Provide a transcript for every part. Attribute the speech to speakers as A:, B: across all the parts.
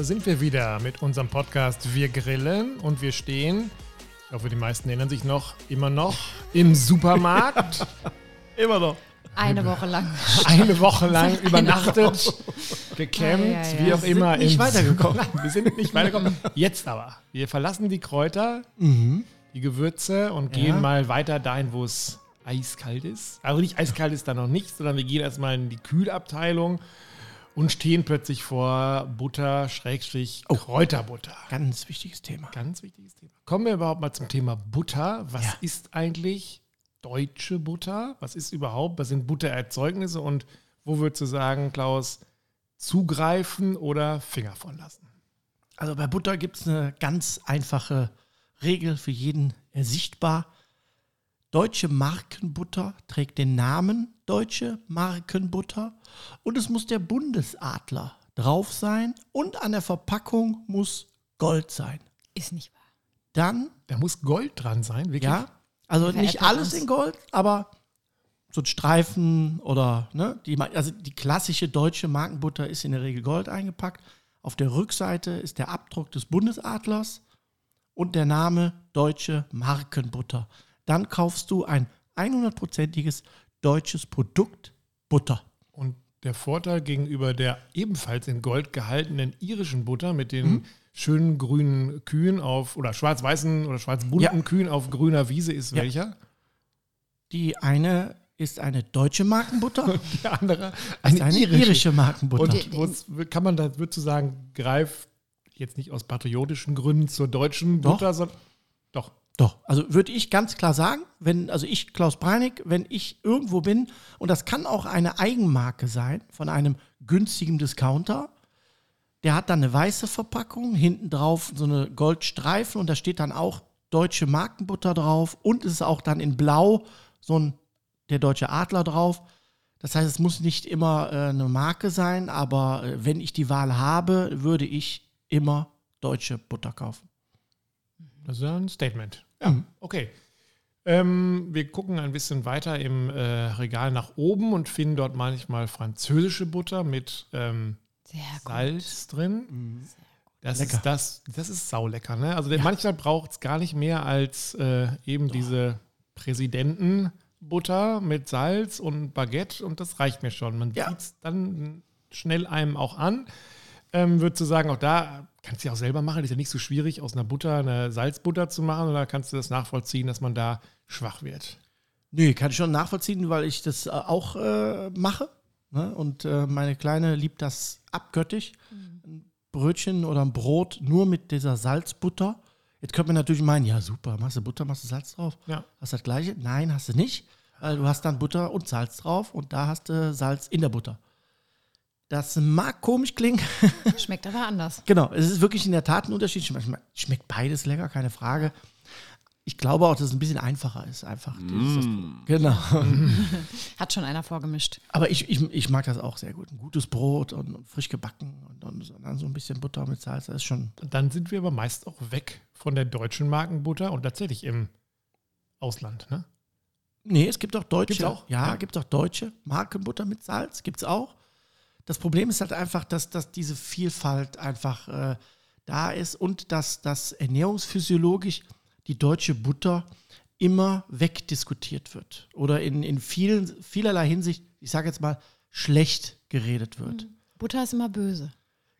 A: Da sind wir wieder mit unserem Podcast Wir grillen und wir stehen, ich hoffe, die meisten erinnern sich noch, immer noch im Supermarkt.
B: Immer noch.
C: Eine Woche lang.
A: Eine Woche lang übernachtet, gecampt,
C: Ja, ja, ja.
A: wie auch
B: Sind
A: immer.
B: nicht
A: ins-
B: weitergekommen.
A: Nein, wir sind nicht weitergekommen. Jetzt aber. Wir verlassen die Kräuter, die Gewürze und
B: Ja.
A: gehen mal weiter dahin, wo es eiskalt ist. Also nicht eiskalt ist da noch nicht, sondern wir gehen erstmal in die Kühlabteilung und stehen plötzlich vor Butter, Schrägstrich, Kräuterbutter.
B: Ganz wichtiges Thema.
A: Ganz wichtiges Thema. Kommen wir überhaupt mal zum Thema Butter. Was
B: Ja.
A: ist eigentlich deutsche Butter? Was ist überhaupt? Was sind Buttererzeugnisse? Und wo würdest du sagen, Klaus, zugreifen oder Finger von lassen?
B: Also bei Butter gibt es eine ganz einfache Regel für jeden ersichtbar. Deutsche Markenbutter trägt den Namen Deutsche Markenbutter und es muss der Bundesadler drauf sein und an der Verpackung muss Gold sein.
C: Ist nicht wahr.
B: Dann,
A: Da muss Gold dran sein, wirklich.
B: ja, also
C: Wer
B: nicht alles in Gold, aber so ein Streifen oder, ne, die, also die klassische deutsche Markenbutter ist in der Regel Gold eingepackt. Auf der Rückseite ist der Abdruck des Bundesadlers und der Name Deutsche Markenbutter. Dann kaufst du ein 100%iges deutsches Produkt Butter.
A: Und der Vorteil gegenüber der ebenfalls in Gold gehaltenen irischen Butter mit den
B: Mhm.
A: schönen grünen Kühen auf, oder schwarz-weißen oder schwarz-bunten
B: Ja.
A: Kühen auf grüner Wiese ist
B: Ja.
A: welcher?
B: Die eine ist eine deutsche Markenbutter,
A: Und die andere
B: eine,
A: eine, irische.
B: irische Markenbutter.
A: Und wo's- kann man da, du sagen, greift jetzt nicht aus patriotischen Gründen zur deutschen
B: Doch.
A: Butter, sondern doch.
B: Doch, also würde ich ganz klar sagen, wenn, also ich, Klaus Breinig, wenn ich irgendwo bin, und das kann auch eine Eigenmarke sein von einem günstigen Discounter, der hat dann eine weiße Verpackung, hinten drauf so eine Goldstreifen und da steht dann auch deutsche Markenbutter drauf und es ist auch dann in Blau so ein der deutsche Adler drauf. Das heißt, es muss nicht immer äh, eine Marke sein, aber äh, wenn ich die Wahl habe, würde ich immer deutsche Butter kaufen.
A: Das ist ein Statement. Ja, okay. Ähm, wir gucken ein bisschen weiter im äh, Regal nach oben und finden dort manchmal französische Butter mit ähm,
C: Sehr gut.
A: Salz drin. Das
B: Lecker.
A: ist das, das ist saulecker. Ne? Also manchmal braucht es gar nicht mehr als äh, eben diese Präsidentenbutter mit Salz und Baguette und das reicht mir schon. Man
B: Ja.
A: sieht es dann schnell einem auch an. Ähm, Würdest du sagen, auch da kannst du ja auch selber machen, ist ja nicht so schwierig, aus einer Butter eine Salzbutter zu machen oder kannst du das nachvollziehen, dass man da schwach wird?
B: Nee, kann ich schon nachvollziehen, weil ich das äh, auch äh, mache. Ne? Und äh, meine Kleine liebt das abgöttisch. Ein Brötchen oder ein Brot nur mit dieser Salzbutter. Jetzt könnte man natürlich meinen, ja super, machst du Butter, machst du Salz drauf.
A: Ja.
B: Hast du das gleiche? Nein, hast du nicht. Weil du hast dann Butter und Salz drauf und da hast du Salz in der Butter. Das mag komisch klingen.
C: Schmeckt aber anders.
B: genau, es ist wirklich in der Tat ein Unterschied. Schmeckt, schmeckt beides lecker, keine Frage. Ich glaube auch, dass es ein bisschen einfacher ist. Einfach. dieses- Genau.
C: Hat schon einer vorgemischt.
B: Aber ich, ich, ich mag das auch sehr gut. Ein gutes Brot und, und frisch gebacken und, dann so- dann so ein bisschen Butter mit Salz. Das ist schon.
A: Dann sind wir aber meist auch weg von der deutschen Markenbutter und tatsächlich im Ausland. Ne?
B: Nee, es gibt auch deutsche.
A: Gibt's auch?
B: Ja,
A: Ja.
B: gibt auch deutsche Markenbutter mit Salz. Gibt es auch. Das Problem ist halt einfach, dass, dass diese Vielfalt einfach äh, da ist und dass, dass ernährungsphysiologisch die deutsche Butter immer wegdiskutiert wird oder in, in vielen, vielerlei Hinsicht, ich sage jetzt mal, schlecht geredet wird.
C: Butter ist immer böse.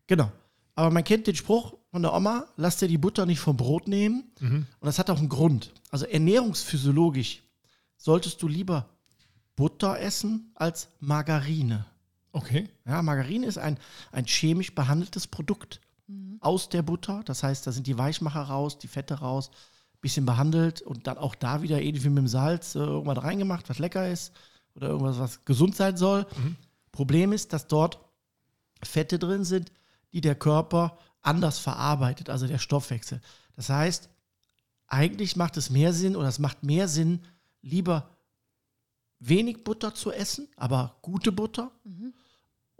B: Genau. Aber man kennt den Spruch von der Oma, lass dir die Butter nicht vom Brot nehmen. Und das hat auch einen Grund. Also ernährungsphysiologisch solltest du lieber Butter essen als Margarine.
A: Okay.
B: Ja, Margarine ist ein, ein chemisch behandeltes Produkt aus der Butter. Das heißt, da sind die Weichmacher raus, die Fette raus, bisschen behandelt und dann auch da wieder ähnlich wie mit dem Salz äh, irgendwas reingemacht, was lecker ist oder irgendwas, was gesund sein soll. Problem ist, dass dort Fette drin sind, die der Körper anders verarbeitet, also der Stoffwechsel. Das heißt, eigentlich macht es mehr Sinn oder es macht mehr Sinn, lieber wenig Butter zu essen, aber gute Butter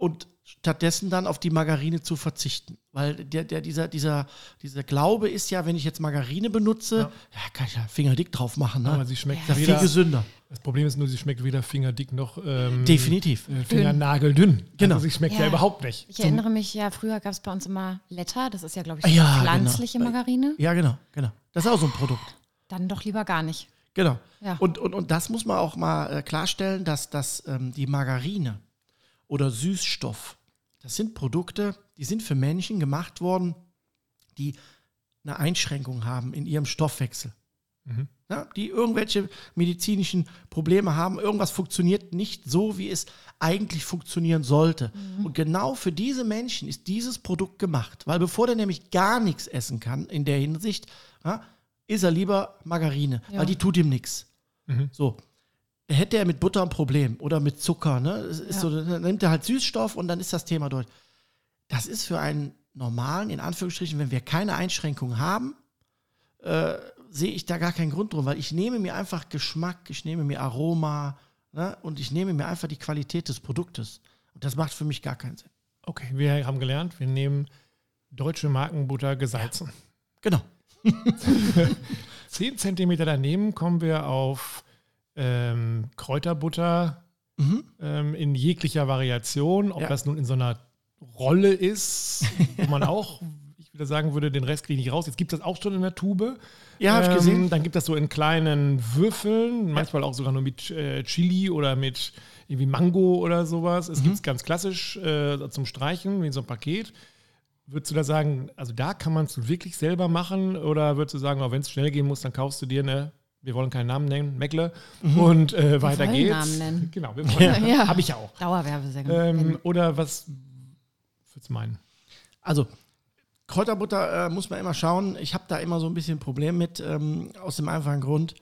B: und stattdessen dann auf die Margarine zu verzichten. Weil der, der, dieser, dieser, dieser Glaube ist ja, wenn ich jetzt Margarine benutze, ja, kann ich ja Fingerdick drauf machen. Ne?
A: Aber sie schmeckt
B: ja, viel
A: weder,
B: gesünder.
A: das Problem ist nur, sie schmeckt weder fingerdick noch ähm,
B: Definitiv.
A: äh, fingernageldünn.
B: Genau.
A: Also sie schmeckt ja,
C: Ja.
A: überhaupt nicht.
C: Ich erinnere mich ja, früher gab es bei uns immer Letta, das ist ja, glaube ich,
B: Ja,
C: pflanzliche
B: genau.
C: Margarine.
B: Ja, genau, genau. Das ist auch so ein Produkt.
C: Dann doch lieber gar nicht.
B: Genau.
C: Ja.
B: Und, und, und das muss man auch mal äh, klarstellen, dass, dass ähm, die Margarine oder Süßstoff, das sind Produkte, die sind für Menschen gemacht worden, die eine Einschränkung haben in ihrem Stoffwechsel. Ja, die irgendwelche medizinischen Probleme haben, irgendwas funktioniert nicht so, wie es eigentlich funktionieren sollte. Und genau für diese Menschen ist dieses Produkt gemacht, weil bevor der nämlich gar nichts essen kann in der Hinsicht, ja, ist er lieber Margarine,
C: Ja.
B: weil die tut ihm nichts. So. Hätte er mit Butter ein Problem oder mit Zucker, ne?
C: Ja.
B: so, dann nimmt er halt Süßstoff und dann ist das Thema durch. Das ist für einen normalen, in Anführungsstrichen, wenn wir keine Einschränkungen haben, äh, sehe ich da gar keinen Grund drum, weil ich nehme mir einfach Geschmack, ich nehme mir Aroma ne? und ich nehme mir einfach die Qualität des Produktes. Und das macht für mich gar keinen Sinn.
A: Okay, wir haben gelernt, wir nehmen deutsche Markenbutter gesalzen.
B: Genau.
A: 10 Zentimeter daneben kommen wir auf ähm, Kräuterbutter
B: Mhm.
A: ähm, in jeglicher Variation. Ob
B: Ja.
A: das nun in so einer Rolle ist, wo man auch, ich würde sagen würde, den Rest kriege ich nicht raus. Jetzt gibt es das auch schon in der Tube.
B: Ja, habe ich
A: Ähm,
B: gesehen.
A: Dann gibt es das so in kleinen Würfeln, manchmal auch sogar nur mit äh, Chili oder mit irgendwie Mango oder sowas.
B: Mhm.
A: Es gibt es ganz klassisch äh, zum Streichen, wie in so ein Paket. Würdest du da sagen, also da kann man es wirklich selber machen oder würdest du sagen, wenn es schnell gehen muss, dann kaufst du dir eine, wir wollen keinen Namen nennen, Meckle und äh, weiter
C: wollen
A: geht's.
C: Namen nennen.
A: Genau, wir wollen.
C: Ja.
A: Habe ich ja auch.
C: Dauerwerbesendung.
A: Ähm, oder was würdest du meinen?
B: Also, Kräuterbutter äh, muss man immer schauen. Ich habe da immer so ein bisschen ein Problem mit, ähm, aus dem einfachen Grund,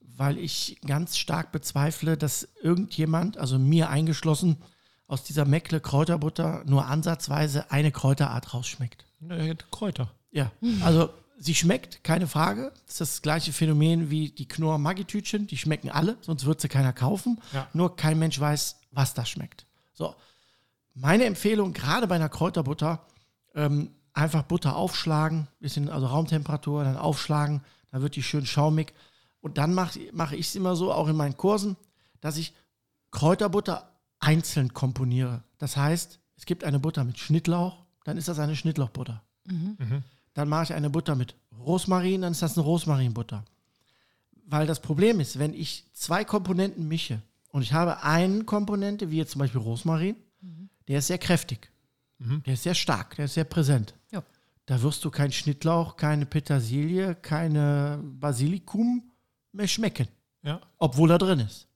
B: weil ich ganz stark bezweifle, dass irgendjemand, also mir eingeschlossen, aus dieser Meckle Kräuterbutter nur ansatzweise eine Kräuterart rausschmeckt.
A: Äh, Kräuter.
B: Ja, also sie schmeckt, keine Frage. Das ist das gleiche Phänomen wie die Knorr Maggi-Tütchen. Die schmecken alle, sonst wird sie keiner kaufen.
A: Ja.
B: Nur kein Mensch weiß, was da schmeckt. So, meine Empfehlung, gerade bei einer Kräuterbutter, ähm, einfach Butter aufschlagen, bisschen, also Raumtemperatur, dann aufschlagen, dann wird die schön schaumig. Und dann mache mach ich es immer so, auch in meinen Kursen, dass ich Kräuterbutter einzeln komponiere. Das heißt, es gibt eine Butter mit Schnittlauch, dann ist das eine Schnittlauchbutter. Dann mache ich eine Butter mit Rosmarin, dann ist das eine Rosmarinbutter. Weil das Problem ist, wenn ich zwei Komponenten mische und ich habe eine Komponente, wie jetzt zum Beispiel Rosmarin, der ist sehr kräftig, der ist sehr stark, der ist sehr präsent.
C: Ja.
B: Da wirst du keinen Schnittlauch, keine Petersilie, keine Basilikum mehr schmecken
A: Ja.
B: obwohl er drin ist.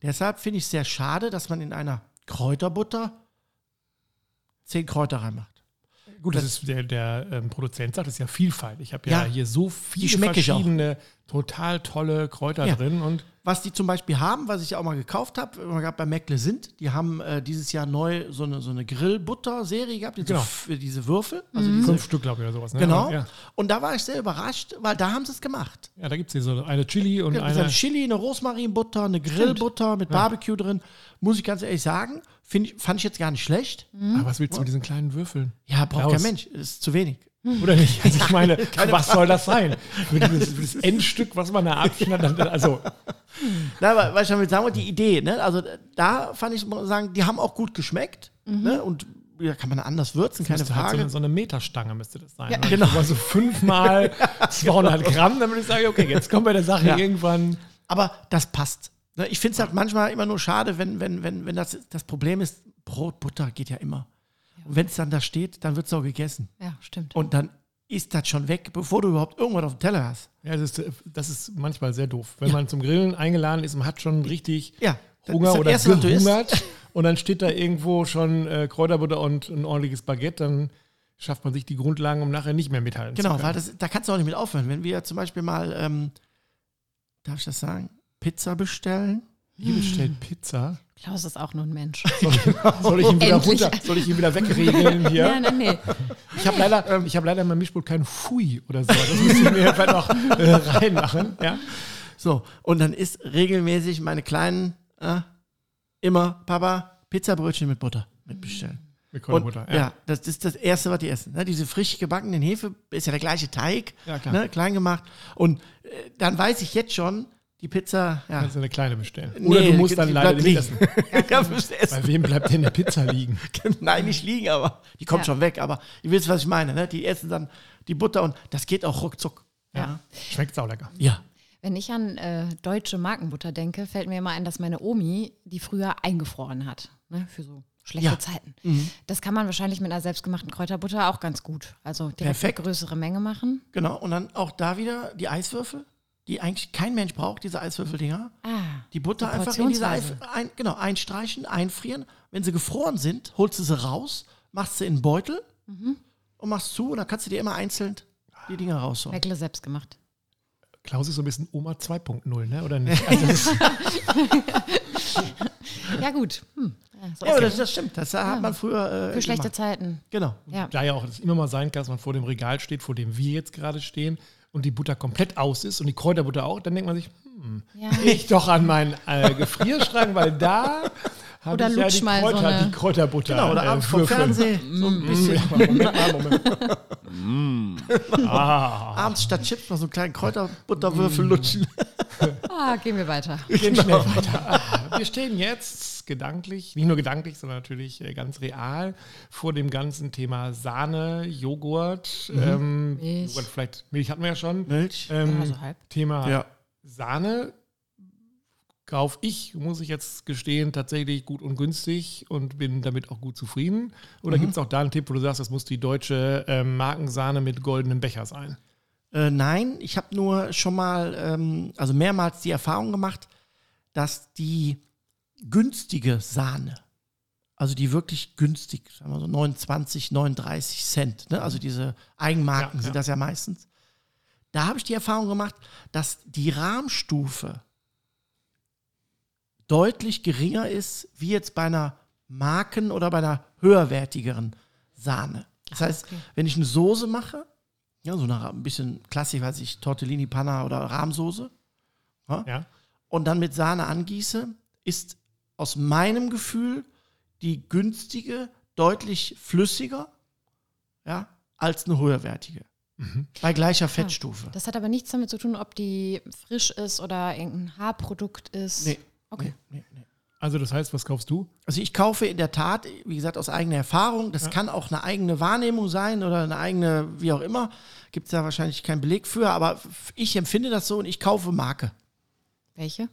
B: Deshalb finde ich es sehr schade, dass man in einer Kräuterbutter zehn Kräuter reinmacht.
A: Gut, das ist der, der ähm, Produzent sagt, das ist ja Vielfalt. Ich habe ja,
B: Ja,
A: hier so viele verschiedene, total tolle Kräuter
B: Ja.
A: drin und
B: Was die zum Beispiel haben, was ich auch mal gekauft habe, gerade bei Meckle sind, die haben äh, dieses Jahr neu so eine, so eine Grillbutter-Serie gehabt, diese,
A: Genau.
B: Diese Würfel. Also diese,
A: fünf Stück, glaube ich, oder sowas. Ne?
B: genau.
A: Ja,
B: Und da war ich sehr überrascht, weil da haben sie es gemacht.
A: ja da gibt es hier so eine Chili und
B: Ja,
A: eine.
B: eine Chili, eine Rosmarinbutter, eine Grillbutter mit Barbecue drin. Muss ich ganz ehrlich sagen, find ich, fand ich jetzt gar nicht schlecht.
A: Aber was willst du mit diesen kleinen Würfeln?
B: Ja, braucht
A: Raus.
B: kein Mensch. Ist zu wenig.
A: Oder nicht? Also ich meine, was soll das sein? Für das Endstück, was man da abschneidet. Also,
B: Na, weil, weil ich damit sagen wollte, die Idee, ne? Also da fand ich, muss man sagen, die haben auch gut geschmeckt. Ne? Und ja, kann man anders würzen, keine
A: müsste halt so,
B: Frage.
A: eine, so eine Meterstange müsste das sein.
C: Ja.
A: ne?
B: Genau.
A: Aber so fünfmal 200 Gramm, dann würde ich sagen, okay, jetzt kommen wir der Sache
B: Ja.
A: irgendwann.
B: Aber das passt. Ne? Ich finde es halt manchmal immer nur schade, wenn, wenn, wenn, wenn das das Problem ist, Brot, Butter geht ja immer. Und wenn es dann da steht, dann wird es auch gegessen.
C: ja, stimmt.
B: Und dann ist das schon weg, bevor du überhaupt irgendwas auf dem Teller hast.
A: Ja, das ist, das ist manchmal sehr doof. Wenn man zum Grillen eingeladen ist und hat schon richtig
B: Ja,
A: Hunger oder
B: Erste,
A: gehungert und dann steht da irgendwo schon äh, Kräuterbutter und ein ordentliches Baguette, dann schafft man sich die Grundlagen, um nachher nicht mehr mithalten zu
B: Genau,
A: können.
B: weil das, da kannst du auch nicht mit aufhören. Wenn wir zum Beispiel mal, ähm, darf ich das sagen, Pizza bestellen,
A: Hier bestellt Pizza.
C: Klaus ist auch nur ein Mensch.
A: Soll ich ihn wieder runter, soll ich ihn wieder wegregeln hier?
C: Ja, nein, nee.
A: Ich habe leider, ich hab leider in meinem Mischpult kein Fui oder so. Das müssen wir mir vielleicht noch äh, reinmachen. Ja?
B: So, und dann ist regelmäßig meine Kleinen äh, immer, Papa, Pizzabrötchen mit Butter mitbestellen.
A: Mit Kräuterbutter,
B: ja.
A: ja.
B: das ist das Erste, was die essen. Ne? Diese frisch gebackenen Hefe ist ja der gleiche Teig,
A: Ja, klar.
B: ne? klein gemacht. Und äh, dann weiß ich jetzt schon, die Pizza, ja.
A: Kannst du eine kleine bestellen. Oder
B: Nee,
A: du musst dann leider nicht essen.
B: ja.
A: Bei wem bleibt denn eine Pizza liegen?
B: Nein, nicht liegen, aber die kommt
C: Ja.
B: schon weg. Aber ihr wisst, was ich meine. Ne? Die essen dann die Butter und das geht auch ruckzuck.
C: Ja.
A: Schmeckt auch lecker.
B: Ja.
C: Wenn ich an äh, deutsche Markenbutter denke, fällt mir immer ein, dass meine Omi die früher eingefroren hat. Ne, für so schlechte
B: Ja.
C: Zeiten. Das kann man wahrscheinlich mit einer selbstgemachten Kräuterbutter auch ganz gut. Also direkt
B: Perfekt.
C: eine größere Menge machen.
B: Genau. Und dann auch da wieder die Eiswürfel, die eigentlich kein Mensch braucht, diese Eiswürfeldinger.
C: Ah,
B: Die Butter
C: So
B: einfach in diese Eis, ein, genau, einstreichen, einfrieren. Wenn sie gefroren sind, holst du sie raus, machst sie in einen Beutel und machst zu und dann kannst du dir immer einzeln die Dinger rausholen.
C: Meckle selbst gemacht.
A: Klaus ist so ein bisschen Oma 2.0, ne? Oder nicht? Also
C: Ja, gut. Hm. Ja, so
B: Ja, aber das, das stimmt. Das hat man früher äh,
C: Für schlechte
B: gemacht.
C: Zeiten.
B: Genau.
C: Ja.
A: da ja auch das immer mal sein kann, dass man vor dem Regal steht, vor dem wir jetzt gerade stehen und die Butter komplett aus ist und die Kräuterbutter auch, dann denkt man sich, hm,
C: Ja.
A: ich doch an meinen äh, Gefrierschrank, weil da habe ich ja die,
C: mal so
A: Kräuter,
C: eine-
A: die Kräuterbutter.
B: Genau, oder
A: äh,
B: abends vom. Fernsehen so ein bisschen.
A: Moment mal, Moment. ah,
B: Abends statt Chips noch so einen kleinen Kräuterbutterwürfel lutschen.
C: Ah, gehen wir weiter.
A: wir gehen schnell weiter. Ah, Wir stehen jetzt gedanklich, nicht nur gedanklich, sondern natürlich äh, ganz real vor dem ganzen Thema Sahne, Joghurt, ähm,
C: Milch.
A: Joghurt vielleicht Milch hatten wir ja schon.
B: Milch.
A: Ähm,
C: Ja, so halb.
A: Thema
B: Ja.
A: Sahne kaufe ich, muss ich jetzt gestehen, tatsächlich gut und günstig und bin damit auch gut zufrieden. Oder gibt es auch da einen Tipp, wo du sagst, das muss die deutsche ähm, Markensahne mit goldenem Becher sein?
B: Äh, nein, ich habe nur schon mal, ähm, also mehrmals die Erfahrung gemacht, dass die günstige Sahne, also die wirklich günstig, sagen wir so 29, 39 Cent, ne? also diese Eigenmarken
A: Ja,
B: sind
A: ja.
B: das ja meistens, da habe ich die Erfahrung gemacht, dass die Rahmstufe deutlich geringer ist, wie jetzt bei einer Marken- oder bei einer höherwertigeren Sahne. Das heißt,
C: okay.
B: wenn ich eine Soße mache, ja, so eine ein bisschen klassisch, weiß ich, Tortellini Panna oder Rahmsoße,
A: Ja?
B: und dann mit Sahne angieße, ist aus meinem Gefühl die günstige deutlich flüssiger ja, als eine höherwertige. Bei gleicher Fettstufe.
C: Das hat aber nichts damit zu tun, ob die frisch ist oder irgendein Haarprodukt ist.
B: Nee.
C: Okay.
B: Nee, nee, nee.
A: Also das heißt, was kaufst du?
B: Also ich kaufe in der Tat, wie gesagt, aus eigener Erfahrung, das kann auch eine eigene Wahrnehmung sein oder eine eigene, wie auch immer, gibt es da wahrscheinlich keinen Beleg für, aber ich empfinde das so und ich kaufe Marke.
C: Welche?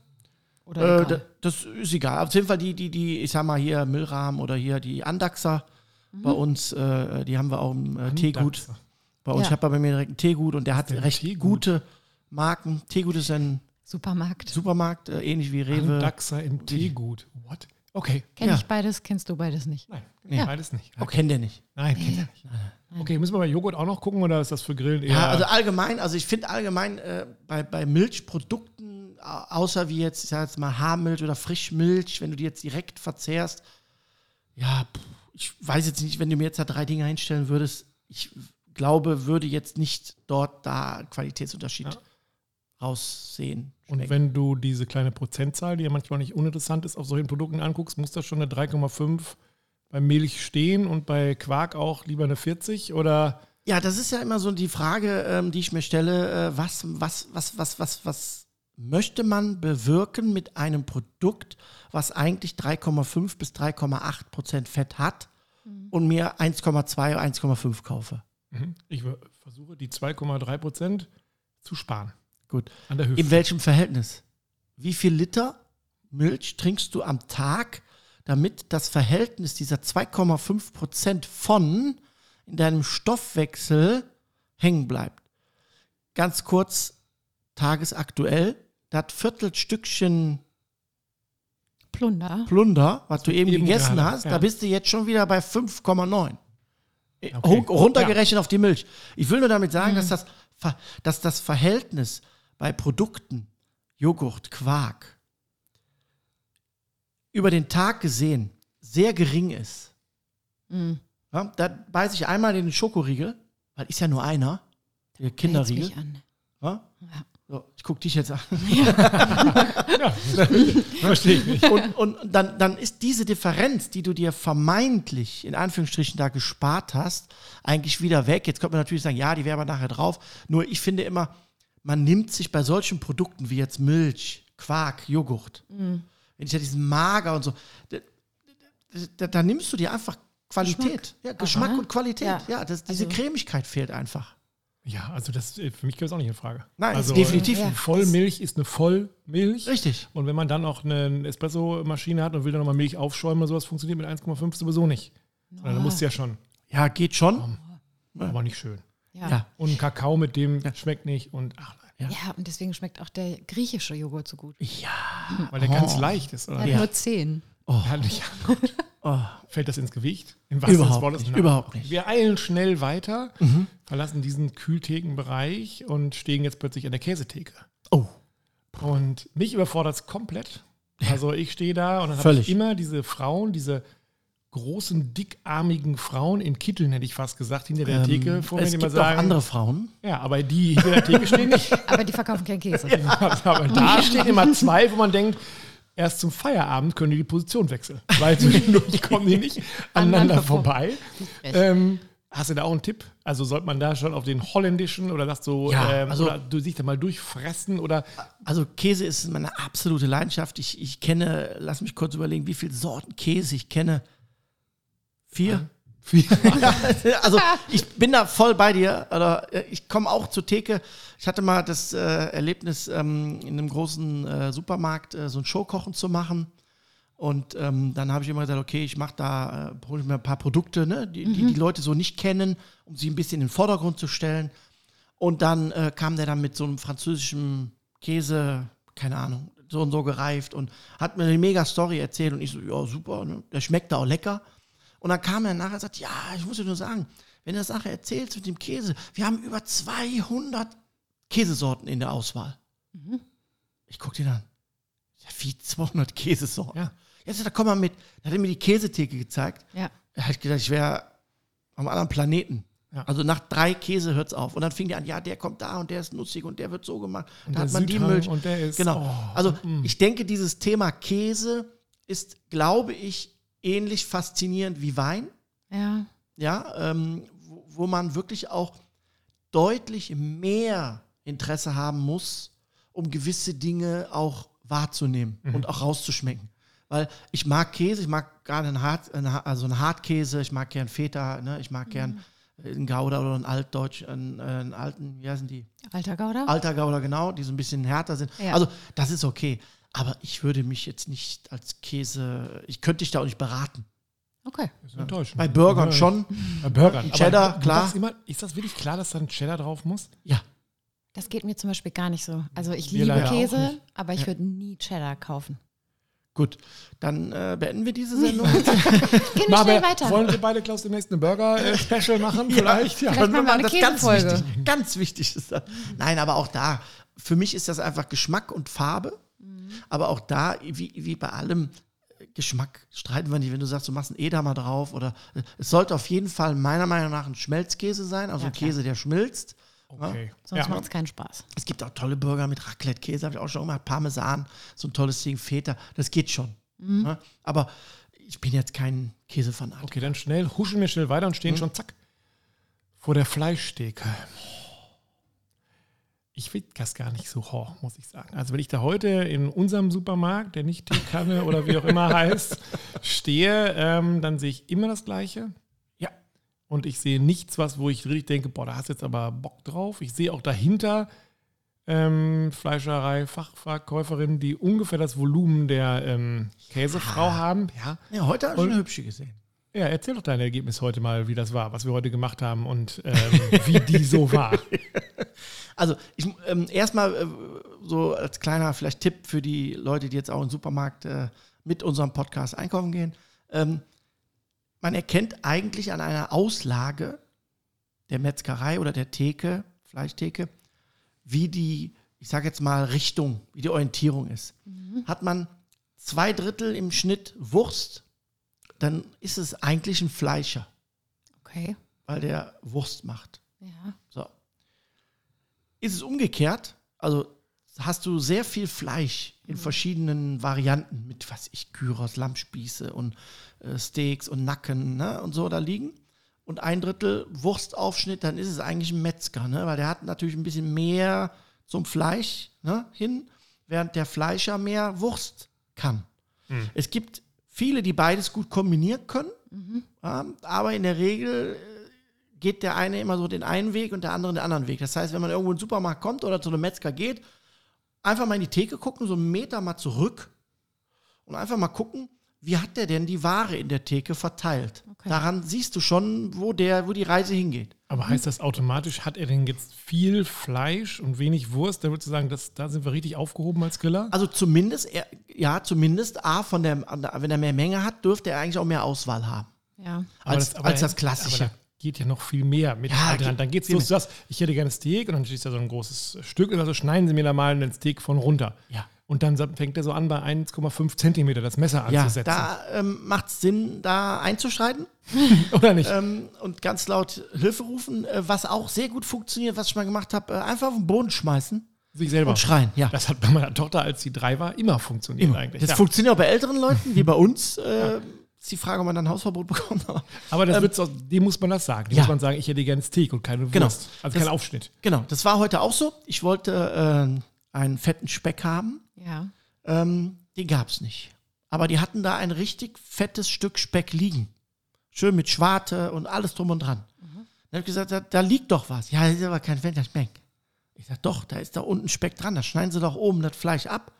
C: Oder
B: Äh, das ist egal. Auf jeden Fall die, die, die, ich sag mal hier Milram oder hier die Andaxer bei uns, äh, die haben wir auch im äh, Teegut.
A: Andaxer.
B: Bei uns,
C: Ja.
B: ich habe bei mir direkt einen Teegut und der hat
A: denn
B: recht
A: Teegut?
B: gute Marken. Teegut ist ein
C: Supermarkt.
B: Supermarkt, äh, ähnlich wie Rewe.
A: Dachser im Teegut. What? Okay.
C: Kenn
B: Ja.
C: ich beides, kennst du beides nicht.
A: Nein,
B: Ja.
A: beides nicht.
B: Oh, kennt der nicht.
A: Nein, kennt er nicht. Okay, müssen wir bei Joghurt auch noch gucken oder ist das für Grillen eher?
B: Ja, also allgemein, also ich finde allgemein äh, bei, bei Milchprodukten, außer wie jetzt, ich sag jetzt mal Haarmilch oder Frischmilch, wenn du die jetzt direkt verzehrst, ja, ich weiß jetzt nicht, wenn du mir jetzt da drei Dinge hinstellen würdest, ich glaube, würde jetzt nicht dort da Qualitätsunterschied
A: Ja.
B: raussehen.
A: Und wenn du diese kleine Prozentzahl, die ja manchmal nicht uninteressant ist, auf solchen Produkten anguckst, muss das schon eine 3,5 bei Milch stehen und bei Quark auch lieber eine 40 oder
B: Ja, das ist ja immer so die Frage, ähm, die ich mir stelle, äh, was, was, was, was, was, was möchte man bewirken mit einem Produkt, was eigentlich 3,5 bis 3,8 Prozent Fett hat und mir 1,2 oder 1,5 kaufe?
A: Mhm. ich ver- versuche die 2,3 Prozent zu sparen.
B: Gut.
A: An der Hüfte.
B: In welchem Verhältnis? Wie viel Liter Milch trinkst du am Tag, damit das Verhältnis dieser 2,5 Prozent von in deinem Stoffwechsel hängen bleibt? Ganz kurz, tagesaktuell, das Viertelstückchen
C: Plunder.
B: Plunder, was du eben,
A: eben
B: gegessen
A: gerade,
B: hast,
A: ja.
B: da bist du jetzt schon wieder bei 5,9. Äh,
A: Okay.
B: Ru- Runtergerechnet auf die Milch. Ich will nur damit sagen, dass, das, dass das Verhältnis bei Produkten, Joghurt, Quark, über den Tag gesehen sehr gering ist.
C: Mhm.
B: Ja, da beiße ich einmal in den Schokoriegel, weil ist ja nur einer, der Kinderriegel.
C: mich an.
B: Ja?
C: Ja.
B: So, ich gucke dich jetzt an.
A: Ja, verstehe ich nicht.
B: Und, und dann, dann ist diese Differenz, die du dir vermeintlich in Anführungsstrichen da gespart hast, eigentlich wieder weg. Jetzt könnte man natürlich sagen, ja, die wäre aber nachher drauf. Nur ich finde immer, man nimmt sich bei solchen Produkten wie jetzt Milch, Quark, Joghurt, wenn ich ja diesen Mager und so, da, da, da nimmst du dir einfach Qualität. Ja, Geschmack und Qualität. Ja,
C: Ja.
B: das, diese
C: Also-
B: Cremigkeit fehlt einfach.
A: Ja, also das äh, für mich kommt es auch nicht in Frage.
B: Nein,
A: also,
B: definitiv nicht.
A: Vollmilch ist eine Vollmilch.
B: Richtig.
A: Und wenn man dann auch eine Espresso-Maschine hat und will dann nochmal Milch aufschäumen oder sowas, funktioniert mit 1,5 sowieso nicht. Sondern Dann musst du ja schon.
B: Ja, geht schon.
A: Aber nicht schön.
C: Ja.
B: Ja.
A: Und ein Kakao mit dem schmeckt nicht und ach nein.
C: Ja. und deswegen schmeckt auch der griechische Joghurt so gut.
B: Ja.
A: Weil der ganz leicht ist, oder?
C: Er hat
B: Ja.
C: nur zehn.
A: Ja, nicht.
B: Oh.
A: Fällt das ins Gewicht? Im
B: Überhaupt nicht, überhaupt nicht.
A: Wir eilen schnell weiter, verlassen diesen Kühlthekenbereich und stehen jetzt plötzlich an der Käsetheke.
B: Oh.
A: Und mich überfordert es komplett. Also ich stehe da und dann habe ich immer diese Frauen, diese großen, dickarmigen Frauen in Kitteln, hätte ich fast gesagt, hinter der Theke vor mir,
B: Ähm, es
A: die
B: gibt
A: immer
B: auch
A: sagen,
B: andere Frauen.
A: ja, aber die hinter der Theke stehen nicht.
C: Aber die verkaufen keinen Käse.
A: aber da stehen immer zwei, wo man denkt, erst zum Feierabend können die die Position wechseln. Weil zwischendurch kommen die nicht aneinander vorbei. Ähm, hast du da auch einen Tipp? Also sollte man da schon auf den holländischen oder sagst du,
B: Ja,
A: ähm,
B: also-
A: oder du sich da mal durchfressen oder
B: Also Käse ist meine absolute Leidenschaft. Ich, ich kenne, lass mich kurz überlegen, wie viele Sorten Käse ich kenne. Vier? Ja, also ich bin da voll bei dir. Oder äh, ich komme auch zur Theke. Ich hatte mal das äh, Erlebnis, ähm, in einem großen äh, Supermarkt äh, so ein Showkochen zu machen. Und ähm, dann habe ich immer gesagt, okay, ich mache da, äh, hole ich mir ein paar Produkte, ne, die, die die Leute so nicht kennen, um sie ein bisschen in den Vordergrund zu stellen. Und dann äh, kam der dann mit so einem französischen Käse, keine Ahnung, so und so gereift und hat mir eine mega Story erzählt und ich so, ja, super, ne? der schmeckt auch lecker. Und dann kam er nachher und sagt, ja, ich muss dir nur sagen, wenn du das nachher erzählst mit dem Käse, wir haben über 200 Käsesorten in der Auswahl. Ich gucke den an. Ja, wie 200 Käsesorten.
A: Ja.
B: Jetzt da komm mal mit. Dann hat er mir die Käsetheke gezeigt.
C: Ja.
B: Da habe ich gedacht, ich wäre am anderen Planeten.
A: Ja.
B: Also nach drei Käse hört es auf. Und dann fing der an, ja, der kommt da und der ist nutzig und der wird so gemacht.
A: Und
B: da hat man die
A: Südhang
B: Milch.
A: und der ist-
B: Genau.
A: oh,
B: also
A: mm.
B: ich denke, dieses Thema Käse ist, glaube ich, ähnlich faszinierend wie Wein.
C: Ja.
B: Ja, ähm, wo, wo man wirklich auch deutlich mehr Interesse haben muss, um gewisse Dinge auch wahrzunehmen und auch rauszuschmecken. Weil ich mag Käse, ich mag gerne einen, Hart, also einen Hartkäse, ich mag gern Feta, ne? ich mag gern äh, einen Gouda oder einen Altdeutsch, einen, äh, einen alten, wie heißen die?
C: Alter Gouda?
B: Alter Gouda, genau, die so ein bisschen härter sind.
C: Ja.
B: Also das ist okay. Aber ich würde mich jetzt nicht als Käse, ich könnte dich da auch nicht beraten.
C: Okay.
A: Das ist enttäuschend.
B: Bei Burgern
A: Ja,
B: schon.
A: Bei Burgern.
B: Cheddar,
A: du
B: klar.
A: Immer, ist das wirklich klar, dass da ein Cheddar drauf muss?
B: Ja.
C: Das geht mir zum Beispiel gar nicht so. Also ich
A: Wir
C: liebe Käse, aber ich würde nie Cheddar kaufen.
B: Gut, dann äh, beenden wir diese Sendung.
C: Gehen wir schnell weiter.
A: Wollen wir beide, Klaus, demnächst eine Burger-Special machen? Vielleicht? Ja.
C: Vielleicht machen wir eine
B: das ganz wichtig, ganz wichtig ist das. Nein, aber auch da, für mich ist das einfach Geschmack und Farbe. Aber auch da, wie, wie bei allem, äh, Geschmack streiten wir nicht, wenn du sagst, du machst einen Edamer drauf oder äh, es sollte auf jeden Fall meiner Meinung nach ein Schmelzkäse sein, also
C: Ja,
B: ein. Käse, der schmilzt.
A: Okay.
C: Sonst
A: Ja.
C: macht es keinen Spaß.
B: Es gibt auch tolle Burger mit Raclette-Käse, habe ich auch schon gemacht, Parmesan, so ein tolles Ding, Feta, das geht schon. Ja, aber ich bin jetzt kein Käsefanat.
A: Okay, dann schnell, huschen wir schnell weiter und stehen schon zack vor der Fleischtheke. Ich will das gar nicht so hoch, muss ich sagen. Also wenn ich da heute in unserem Supermarkt, der nicht Teekanne oder wie auch immer heißt, stehe, ähm, dann sehe ich immer das Gleiche.
B: Ja.
A: Und ich sehe nichts, was, wo ich richtig denke, boah, da hast du jetzt aber Bock drauf. Ich sehe auch dahinter ähm, Fleischerei, Fachverkäuferinnen, die ungefähr das Volumen der ähm, Käsefrau haben. Ja.
B: Ja, heute habe ich eine hübsche gesehen.
A: Ja, erzähl doch dein Ergebnis heute mal, wie das war, was wir heute gemacht haben und ähm, wie die so war.
B: Also ich, ähm, erstmal äh, so als kleiner vielleicht Tipp für die Leute, die jetzt auch im Supermarkt äh, mit unserem Podcast einkaufen gehen. Ähm, man erkennt eigentlich an einer Auslage der Metzgerei oder der Theke, Fleischtheke, wie die, ich sage jetzt mal, Richtung, wie die Orientierung ist. Hat man zwei Drittel im Schnitt Wurst, dann ist es eigentlich ein Fleischer,
C: Okay.
B: weil der Wurst macht.
C: Ja.
B: So. Ist es umgekehrt, also hast du sehr viel Fleisch in verschiedenen Varianten mit, was ich, Gyros, Lammspieße und Steaks und Nacken ne, und so da liegen. Und ein Drittel Wurstaufschnitt, dann ist es eigentlich ein Metzger, ne? weil der hat natürlich ein bisschen mehr zum Fleisch ne, hin, während der Fleischer mehr Wurst kann. Es gibt viele, die beides gut kombinieren können, ja, aber in der Regel äh, geht der eine immer so den einen Weg und der andere den anderen Weg. Das heißt, wenn man irgendwo in den Supermarkt kommt oder zu einem Metzger geht, einfach mal in die Theke gucken, so einen Meter mal zurück und einfach mal gucken, wie hat der denn die Ware in der Theke verteilt.
C: Okay.
B: Daran siehst du schon, wo, der, wo die Reise hingeht.
A: Aber heißt das automatisch, hat er denn jetzt viel Fleisch und wenig Wurst? Da würdest du sagen, das, da sind wir richtig aufgehoben als Griller?
B: Also zumindest, er, ja, zumindest A, von der, wenn er mehr Menge hat, dürfte er eigentlich auch mehr Auswahl haben.
C: Ja.
B: als- als das Klassische.
A: Aber da geht ja noch viel mehr mit
B: Ja,
A: dran.
B: geht
A: Dann geht's
B: viel
A: los. Du sagst, ich hätte gerne Steak und dann steht da so ein großes Stück und also schneiden Sie mir da mal einen Steak von runter.
B: Ja.
A: Und dann fängt er so an, bei 1,5 Zentimeter das Messer
B: Ja,
A: anzusetzen.
B: da ähm, macht es Sinn, da einzuschreiten
A: Oder nicht?
B: ähm, und ganz laut Hilfe rufen. Äh, was auch sehr gut funktioniert, was ich mal gemacht habe, äh, einfach auf den Boden schmeißen
A: Sich selber.
B: und schreien. Ja,
A: Das hat bei meiner Tochter, als sie drei war, immer funktioniert
B: immer.
A: eigentlich.
B: Das
A: ja.
B: funktioniert auch bei älteren Leuten, wie bei uns. Äh, Ist die Frage, ob man dann ein Hausverbot bekommt.
A: Aber das wird's auch, dem muss man das sagen. Dem
B: Ja.
A: muss man sagen, ich hätte gerne Steak und keine Wurst.
B: Genau.
A: Also
B: Das-
A: kein Aufschnitt.
B: genau, das war heute auch so. Ich wollte äh, einen fetten Speck haben.
C: Ja.
B: Ähm, die gab es nicht. Aber die hatten da ein richtig fettes Stück Speck liegen. Schön mit Schwarte und alles drum und dran. Dann habe ich gesagt, da, da liegt doch was. Ja, das ist aber kein fetter Speck. Ich sage, doch, da ist da unten Speck dran. Da schneiden sie doch oben das Fleisch ab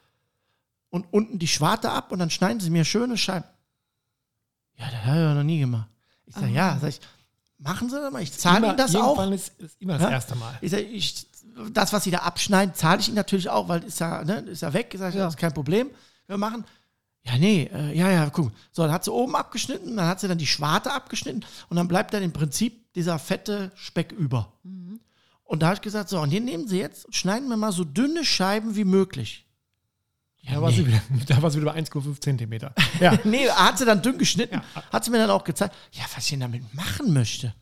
B: und unten die Schwarte ab und dann schneiden sie mir schöne Scheiben. Ja, das habe ich noch nie gemacht. Ich sage, ja, sag ich, machen sie das mal. Ich zahle ihnen das auch.
A: Ist, ist immer das
B: Ja?
A: erste Mal.
B: Ich sag, ich, das, was sie da abschneiden, zahle ich ihnen natürlich auch, weil ist ja, ne, ist ja weg. Ich sag, das ist kein Problem. Wir machen. Ja, nee, äh, ja, ja, guck. So, dann hat sie oben abgeschnitten, dann hat sie dann die Schwarte abgeschnitten und dann bleibt dann im Prinzip dieser fette Speck über. Und da habe ich gesagt, so, und den nehmen sie jetzt und schneiden wir mal so dünne Scheiben wie möglich.
A: Da war sie wieder, da war sie wieder bei 1,5 Zentimeter. Ja.
B: nee, hat sie dann dünn geschnitten, hat sie mir dann auch gezeigt, ja, was ich denn damit machen möchte.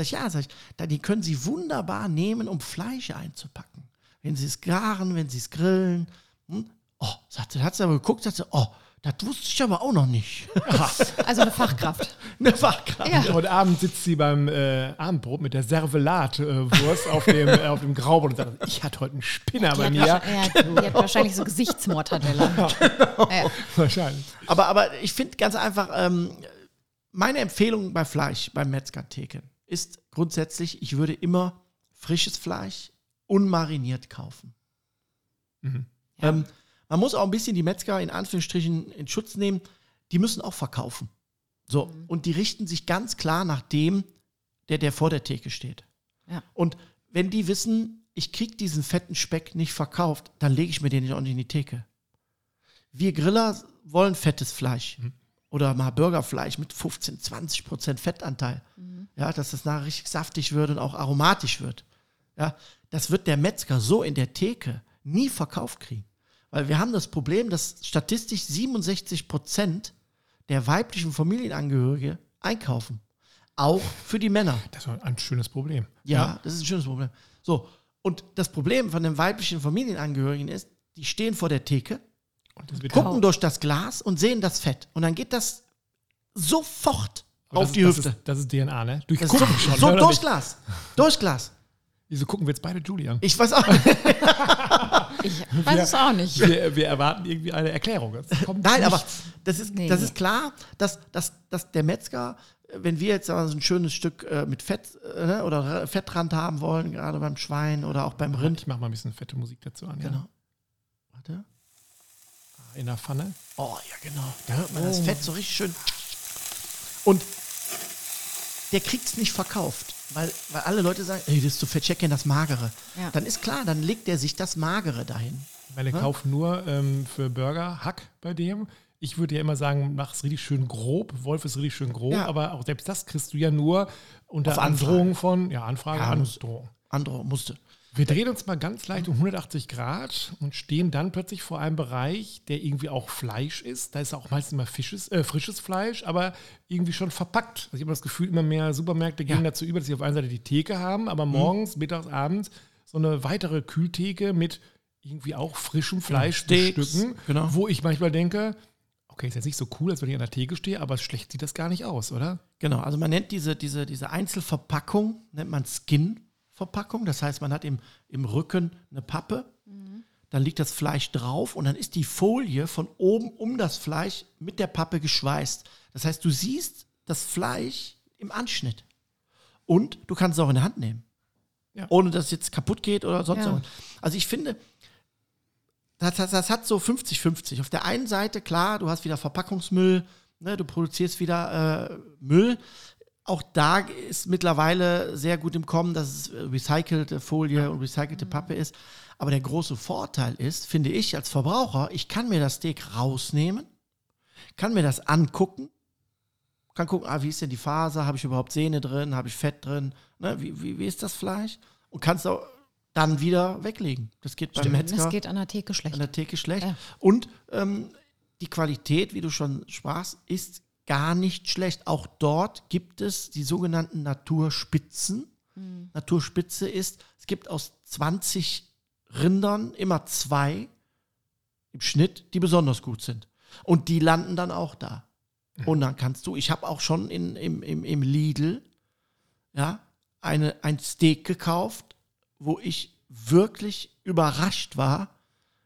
B: Sag ich, ja, sag ich, da, die können sie wunderbar nehmen, um Fleisch einzupacken. Wenn sie es garen, wenn sie es grillen. Hm? Oh, sagt sie, hat sie aber geguckt, sagt sie, oh, das wusste ich aber auch noch nicht.
C: Also eine Fachkraft.
B: Eine Fachkraft.
C: Ja.
A: Heute Abend sitzt sie beim äh, Abendbrot mit der Servelat-Wurst auf dem, äh, auf dem Graubrot und sagt, ich hatte heute einen Spinner bei mir.
C: wahrscheinlich- ja, die hat wahrscheinlich so Gesichtsmortadella. Ja.
A: Wahrscheinlich.
B: Aber, aber ich finde ganz einfach, ähm, meine Empfehlung bei Fleisch, beim Metzgertheke, ist grundsätzlich, ich würde immer frisches Fleisch unmariniert kaufen. Ähm, man muss auch ein bisschen die Metzger in Anführungsstrichen in Schutz nehmen. Die müssen auch verkaufen. So, und die richten sich ganz klar nach dem, der, der vor der Theke steht.
C: Ja.
B: Und wenn die wissen, ich kriege diesen fetten Speck nicht verkauft, dann lege ich mir den nicht auch nicht in die Theke. Wir Griller wollen fettes Fleisch. Oder mal Burgerfleisch mit 15, 20 Prozent Fettanteil. Ja, dass das nachher richtig saftig wird und auch aromatisch wird. Ja, das wird der Metzger so in der Theke nie verkauft kriegen. Weil wir haben das Problem, dass statistisch 67 Prozent der weiblichen Familienangehörige einkaufen. Auch für die Männer.
A: Das war ein schönes Problem.
B: Ja, das ist ein schönes Problem. So, und das Problem von den weiblichen Familienangehörigen ist, die stehen vor der Theke,
A: Und das wird
B: gucken durch das Glas und sehen das Fett. Und dann geht das sofort
A: Aber
B: auf
A: das,
B: die
A: das
B: Hüfte.
A: Ist, das ist DNA, ne? Durch
B: Das ist so,
A: Gucken schon.
B: so
A: ne, nicht?
B: Glas. Durchs Glas.
A: Wieso gucken wir jetzt beide Julian?
B: Ich weiß auch.
C: Ich weiß es auch nicht.
A: Wir, wir erwarten irgendwie eine Erklärung.
B: Nein, aber
A: nichts.
B: das ist,
C: Nee.
B: das ist klar, dass, dass, dass der Metzger, wenn wir jetzt so ein schönes Stück äh, mit Fett äh, ne, oder Fettrand haben wollen, gerade beim Schwein oder auch beim Rind.
A: Ich mache mal ein bisschen fette Musik dazu an.
B: Genau. Warte.
A: In der Pfanne.
B: Oh, ja, genau. Da hört man das Fett so richtig schön. Und der kriegt es nicht verkauft, weil, weil alle Leute sagen, ey, das ist zu fett, check das Magere.
C: Ja.
B: Dann ist klar, dann legt er sich das Magere dahin.
A: Weil er kauft nur ähm, für Burger Hack bei dem. Ich würde ja immer sagen, mach es richtig schön grob. Wolf ist richtig schön grob,
B: Ja.
A: aber auch selbst das kriegst du ja nur unter. Androhung von, ja, Anfrage,
B: Ja,
A: Androhung.
B: Andere musste.
A: Wir drehen uns mal ganz leicht um 180 Grad und stehen dann plötzlich vor einem Bereich, der irgendwie auch Fleisch ist. Da ist auch meistens immer Fisches, äh, frisches Fleisch, aber irgendwie schon verpackt. Also ich habe das Gefühl, immer mehr Supermärkte gehen
B: Ja.
A: dazu über, dass sie auf einer Seite die Theke haben, aber morgens, mittags, abends so eine weitere Kühltheke mit irgendwie auch frischem Fleisch
B: Steaks,
A: bestücken,
B: genau.
A: wo ich manchmal denke, okay, ist jetzt nicht so cool, als wenn ich an der Theke stehe, aber schlecht sieht das gar nicht aus, oder?
B: Genau, also man nennt diese, diese, diese Einzelverpackung, nennt man Skin-Verpackung. Das heißt, man hat im, im Rücken eine Pappe, dann liegt das Fleisch drauf und dann ist die Folie von oben um das Fleisch mit der Pappe geschweißt. Das heißt, du siehst das Fleisch im Anschnitt. Und du kannst es auch in der Hand nehmen.
A: Ja.
B: Ohne dass es jetzt kaputt geht oder sonst
C: Ja.
B: irgendwas. Also ich finde, das, das, das hat so 50-50. Auf der einen Seite, klar, du hast wieder Verpackungsmüll, ne, du produzierst wieder äh, Müll. Auch da ist mittlerweile sehr gut im Kommen, dass es recycelte Folie und recycelte Pappe ist. Aber der große Vorteil ist, finde ich als Verbraucher, ich kann mir das Steak rausnehmen, kann mir das angucken, kann gucken, ah, wie ist denn die Faser, habe ich überhaupt Sehne drin, habe ich Fett drin, ne, wie, wie, wie ist das Fleisch? Und kannst auch dann wieder weglegen. Das geht beim Metzger
C: Das geht an der Theke schlecht.
B: an der Theke schlecht.
C: Ja.
B: Und ähm, die Qualität, wie du schon sprachst, ist gar nicht schlecht. Auch dort gibt es die sogenannten Naturspitzen. Naturspitze ist, es gibt aus 20 Rindern immer zwei im Schnitt, die besonders gut sind. Und die landen dann auch da. Und dann kannst du, ich habe auch schon in, im, im, im Lidl ja, eine, ein Steak gekauft, wo ich wirklich überrascht war,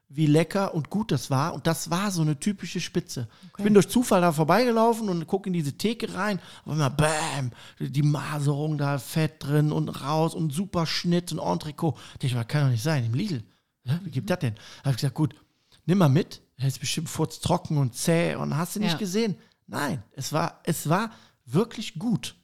B: wie lecker und gut das war. Und das war so eine typische Spitze. Ich bin durch Zufall da vorbeigelaufen und gucke in diese Theke rein. Auf einmal, bam, die Maserung da, Fett drin und raus und super Schnitt und Entrecot. Ich dachte, das kann doch nicht sein, im Lidl. Ja, wie gibt das denn? Da habe ich gesagt, gut, nimm mal mit. Der ist bestimmt furztrocken und zäh und hast du nicht
C: Ja.
B: gesehen. Nein, es war, es war wirklich gut.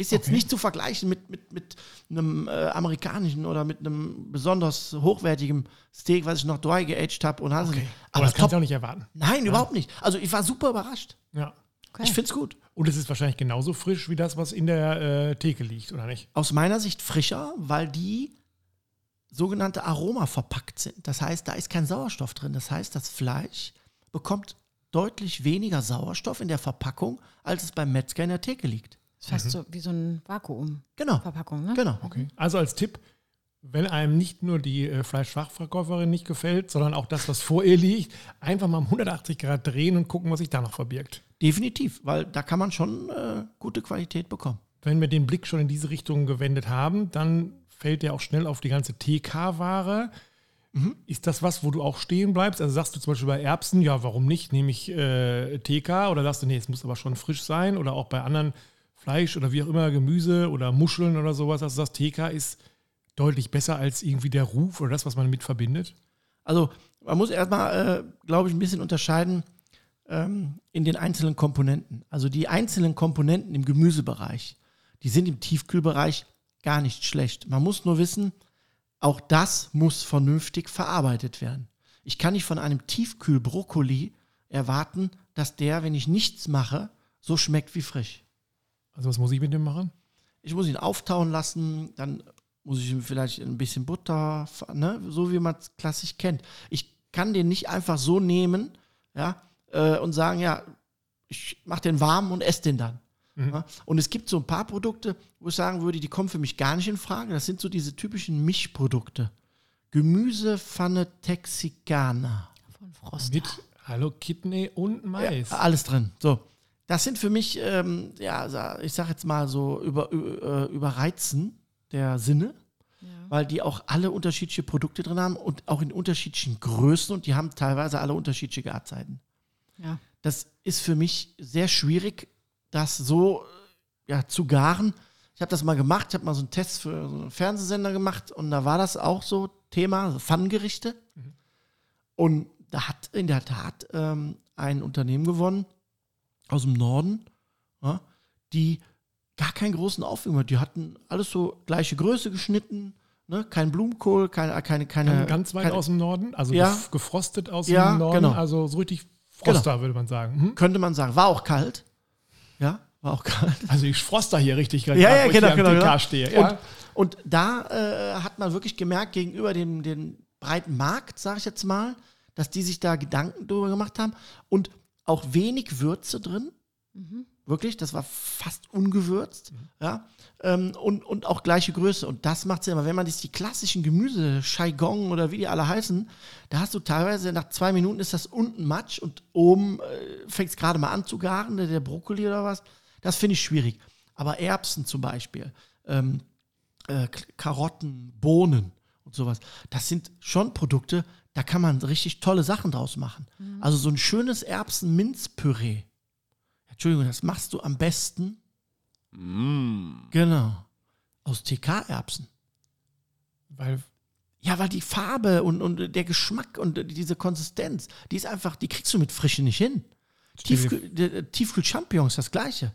B: Ist jetzt
A: Okay.
B: nicht zu vergleichen mit, mit, mit einem äh, amerikanischen oder mit einem besonders hochwertigen Steak, was ich noch dry geaged habe. und hast du-
A: Aber
B: Aber
A: das kannst
B: top.
A: du auch nicht erwarten.
B: Nein, überhaupt nicht. Also ich war super überrascht.
A: Ja.
C: Okay.
B: Ich finde es gut.
A: Und es ist wahrscheinlich genauso frisch wie das, was in der äh, Theke liegt, oder nicht?
B: Aus meiner Sicht frischer, weil die sogenannte Aroma verpackt sind. Das heißt, da ist kein Sauerstoff drin. Das heißt, das Fleisch bekommt deutlich weniger Sauerstoff in der Verpackung, als es beim Metzger in der Theke liegt.
C: Das ist fast so wie so ein Vakuumverpackung,
B: Genau.
C: ne?
B: Genau.
A: Okay. Also als Tipp, wenn einem nicht nur die äh, Fleischfachverkäuferin nicht gefällt, sondern auch das, was vor ihr liegt, einfach mal um 180 Grad drehen und gucken, was sich da noch verbirgt.
B: Definitiv, weil da kann man schon äh, gute Qualität bekommen.
A: Wenn wir den Blick schon in diese Richtung gewendet haben, dann fällt der auch schnell auf die ganze TK-Ware. Ist das was, wo du auch stehen bleibst? Also sagst du zum Beispiel bei Erbsen, ja, warum nicht? Nehme ich äh, TK oder sagst du, nee, es muss aber schon frisch sein? Oder auch bei anderen Fleisch oder wie auch immer, Gemüse oder Muscheln oder sowas, du sagst, TK ist deutlich besser als irgendwie der Ruf oder das, was man mit verbindet?
B: Also man muss erstmal, äh, glaube ich, ein bisschen unterscheiden ähm, in den einzelnen Komponenten. Also die einzelnen Komponenten im Gemüsebereich, die sind im Tiefkühlbereich gar nicht schlecht. Man muss nur wissen, auch das muss vernünftig verarbeitet werden. Ich kann nicht von einem Tiefkühlbrokkoli erwarten, dass der, wenn ich nichts mache, so schmeckt wie frisch.
A: Also was muss ich mit dem machen?
B: Ich muss ihn auftauen lassen, dann muss ich ihm vielleicht ein bisschen Butter, ne, so wie man es klassisch kennt. Ich kann den nicht einfach so nehmen, ja, äh, und sagen, ja, ich mache den warm und esse den dann. Ja. Und es gibt so ein paar Produkte, wo ich sagen würde, die kommen für mich gar nicht in Frage. Das sind so diese typischen Mischprodukte. Gemüsepfanne Texicana.
C: Von Frost.
A: Mit Hallo Kidney und Mais.
B: Alles drin. So. Das sind für mich, ähm, ja, ich sag jetzt mal so über, über, äh, überreizen der Sinne, weil die auch alle unterschiedliche Produkte drin haben und auch in unterschiedlichen Größen und die haben teilweise alle unterschiedliche Garzeiten.
C: Ja.
B: Das ist für mich sehr schwierig, das so ja, zu garen. Ich habe das mal gemacht, ich habe mal so einen Test für so einen Fernsehsender gemacht und da war das auch so Thema, Pfannengerichte. Und da hat in der Tat ähm, ein Unternehmen gewonnen aus dem Norden, ja, die gar keinen großen Aufwand hatten. Die hatten alles so gleiche Größe geschnitten, ne? kein Blumenkohl, keine, keine, keine.
A: Ganz- weit
B: keine,
A: aus dem Norden, also
B: Ja.
A: gef- gefrostet aus
B: Ja,
A: dem Norden,
B: genau.
A: also so richtig Froster, würde man sagen. Hm?
B: Könnte man sagen. War auch kalt. Ja, war auch kalt.
A: Also ich froster hier richtig gerade,
B: Ja, ja,
A: wo ich
B: genau,
A: hier am
B: genau, genau.
A: stehe. Ja.
B: Und, und da äh, hat man wirklich gemerkt, gegenüber dem, dem breiten Markt, sage ich jetzt mal, dass die sich da Gedanken drüber gemacht haben und auch wenig Würze drin. Wirklich, das war fast ungewürzt. Ja? Ähm, und, und auch gleiche Größe. Und das macht Sinn. Aber wenn man sich die klassischen Gemüse, Shaigong oder wie die alle heißen, da hast du teilweise nach zwei Minuten ist das unten Matsch und oben äh, fängt es gerade mal an zu garen, der, der Brokkoli oder was. Das finde ich schwierig. Aber Erbsen zum Beispiel, ähm, äh, Karotten, Bohnen und sowas, das sind schon Produkte, da kann man richtig tolle Sachen draus machen. Also so ein schönes Erbsen-Minzpüree. Entschuldigung, das machst du am besten. Genau. Aus TK-Erbsen.
A: Weil
B: Ja, weil die Farbe und, und der Geschmack und diese Konsistenz, die ist einfach, die kriegst du mit Frische nicht hin.
A: Stell dir-
B: Tiefkühl, Tiefkühl-Champignons, das gleiche.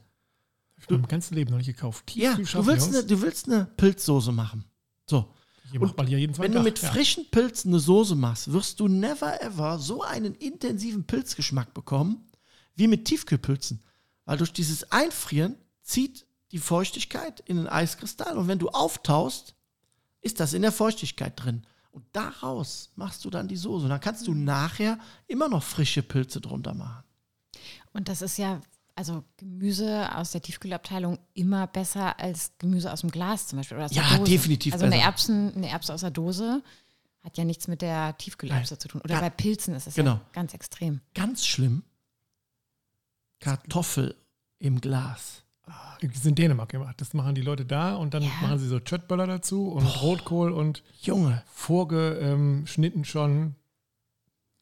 A: ich habe mein ganzes Leben noch nicht gekauft.
B: Ja, du willst, eine, du willst eine Pilzsoße machen. So.
A: Hier macht man ja jeden
B: Wenn du mit
A: ja.
B: frischen Pilzen eine Soße machst, wirst du never ever so einen intensiven Pilzgeschmack bekommen wie mit Tiefkühlpilzen. Weil durch dieses Einfrieren zieht die Feuchtigkeit in den Eiskristall und wenn du auftaust, ist das in der Feuchtigkeit drin. Und daraus machst du dann die Soße. Und dann kannst du nachher immer noch frische Pilze drunter machen.
C: Und das ist ja, also Gemüse aus der Tiefkühlabteilung immer besser als Gemüse aus dem Glas zum Beispiel. Oder aus
B: Ja,
C: der Dose.
B: definitiv
C: Also eine,
B: besser.
C: Erbsen, eine Erbse aus der Dose hat ja nichts mit der Tiefkühlerbse zu tun. Oder
B: Ja.
C: bei Pilzen ist es
B: Genau.
C: ja ganz extrem.
B: Ganz schlimm. Kartoffel im Glas.
A: Das ist in Dänemark gemacht. Das machen die Leute da und dann
C: Ja.
A: machen sie so Chöttböller dazu und Rotkohl und
B: Junge,
A: vorgeschnitten schon.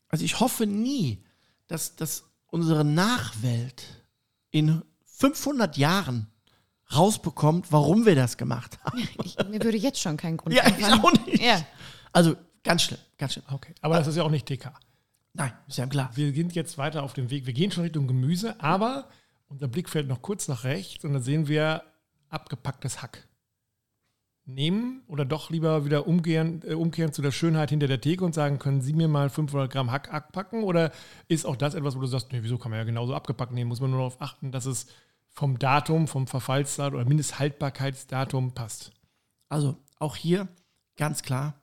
B: Also ich hoffe nie, dass, dass unsere Nachwelt in 500 Jahren rausbekommt, warum wir das gemacht haben.
C: Ich, mir würde jetzt schon kein Grund
B: Ja, ich auch nicht.
C: Ja.
B: Also ganz schlimm, ganz schlimm.
A: Okay. Aber das ist ja auch nicht TK.
B: Nein, ist ja klar.
A: Wir sind jetzt weiter auf dem Weg. Wir gehen schon Richtung Gemüse, aber unser Blick fällt noch kurz nach rechts und dann sehen wir abgepacktes Hack. Nehmen oder doch lieber wieder umkehren, äh, umkehren zu der Schönheit hinter der Theke und sagen, können Sie mir mal 500 Gramm Hack abpacken? Oder ist auch das etwas, wo du sagst, nee, wieso kann man ja genauso abgepackt nehmen? Muss man nur darauf achten, dass es vom Datum, vom Verfallsdatum oder Mindesthaltbarkeitsdatum passt.
B: Also auch hier ganz klar,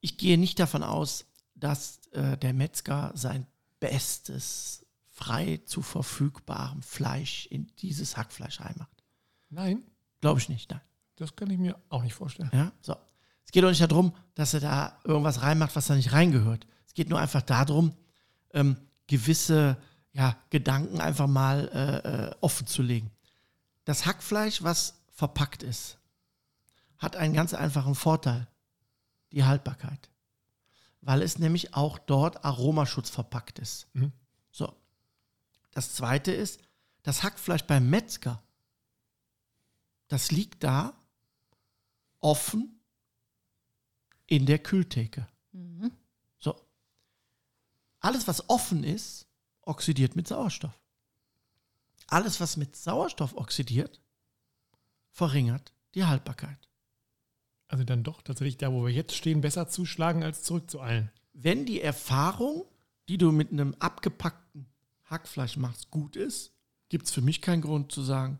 B: ich gehe nicht davon aus, dass äh, der Metzger sein bestes, frei zu verfügbarem Fleisch in dieses Hackfleisch reinmacht.
A: Nein,
B: Glaube ich nicht, nein.
A: Das kann ich mir auch nicht vorstellen.
B: Ja, so. Es geht doch nicht darum, dass er da irgendwas reinmacht, was da nicht reingehört. Es geht nur einfach darum, ähm, gewisse ja, Gedanken einfach mal äh, äh, offen zu legen. Das Hackfleisch, was verpackt ist, hat einen ganz einfachen Vorteil, die Haltbarkeit. Weil es nämlich auch dort Aromaschutz verpackt ist.
A: Mhm.
B: So. Das zweite ist, das Hackfleisch beim Metzger, das liegt da offen in der Kühltheke. So. Alles, was offen ist, oxidiert mit Sauerstoff. Alles, was mit Sauerstoff oxidiert, verringert die Haltbarkeit.
A: Also dann doch tatsächlich da, wo wir jetzt stehen, besser zuschlagen als zurückzueilen.
B: Wenn die Erfahrung, die du mit einem abgepackten Hackfleisch machst, gut ist, gibt es für mich keinen Grund zu sagen,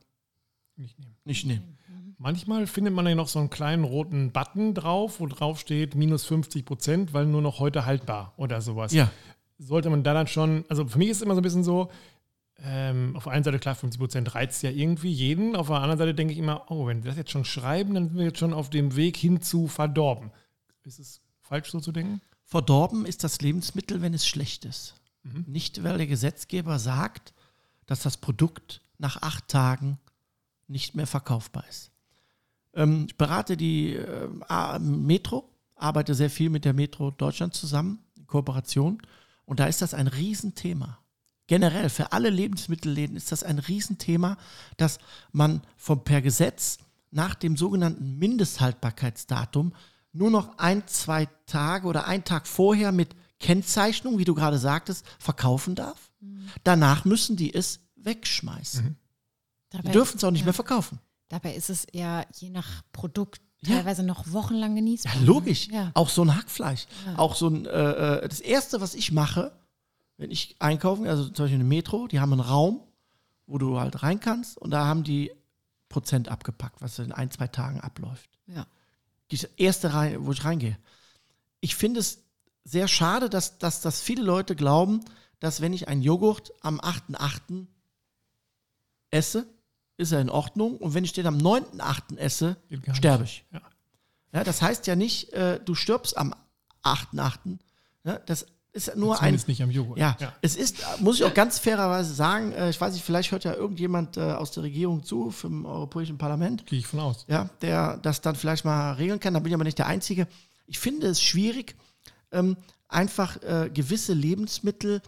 A: Nicht nehmen.
B: nicht nehmen.
A: Manchmal findet man ja noch so einen kleinen roten Button drauf, wo drauf steht minus 50 Prozent, weil nur noch heute haltbar oder sowas.
B: Ja.
A: Sollte man da dann schon, also für mich ist es immer so ein bisschen so, ähm, auf der einen Seite klar, 50 Prozent reizt ja irgendwie jeden, auf der anderen Seite denke ich immer, oh, wenn wir das jetzt schon schreiben, dann sind wir jetzt schon auf dem Weg hin zu verdorben. Ist es falsch so zu denken?
B: Verdorben ist das Lebensmittel, wenn es schlecht ist. Nicht, weil der Gesetzgeber sagt, dass das Produkt nach acht Tagen nicht mehr verkaufbar ist. Ähm, ich berate die äh, Metro, arbeite sehr viel mit der Metro Deutschland zusammen, in Kooperation. Und da ist das ein Riesenthema. Generell für alle Lebensmittelläden ist das ein Riesenthema, dass man vom, per Gesetz nach dem sogenannten Mindesthaltbarkeitsdatum nur noch ein, zwei Tage oder einen Tag vorher mit Kennzeichnung, wie du gerade sagtest, verkaufen darf. Danach müssen die es wegschmeißen. Die
C: Dabei,
B: dürfen es auch nicht
C: ja.
B: mehr verkaufen.
C: dabei ist es ja je nach Produkt
B: Ja.
C: teilweise noch wochenlang genießbar.
B: Ja, logisch.
C: Ja.
B: Auch so ein Hackfleisch. Auch so ein, äh, äh, das erste, was ich mache, wenn ich einkaufen, also zum Beispiel eine Metro, die haben einen Raum, wo du halt rein kannst und da haben die Prozent abgepackt, was in ein, zwei Tagen abläuft.
C: Ja.
B: Das erste, rein, wo ich reingehe. Ich finde es sehr schade, dass, dass, dass viele Leute glauben, dass wenn ich einen Joghurt am 8.8. esse, ist er in Ordnung. Und wenn ich den am 9.8. esse, sterbe ich.
A: Ja.
B: Ja, das heißt ja nicht, äh, du stirbst am 8.8. Ja, das ist nur ein.
A: Nicht am Joghurt.
B: Ja, es ist, äh, muss ich auch ganz fairerweise sagen, äh, ich weiß nicht, vielleicht hört ja irgendjemand äh, aus der Regierung zu, vom Europäischen Parlament,
A: Gehe ich von aus.
B: ja, der das dann vielleicht mal regeln kann. Da bin ich aber nicht der Einzige. Ich finde es schwierig, ähm, einfach äh, gewisse Lebensmittel, äh,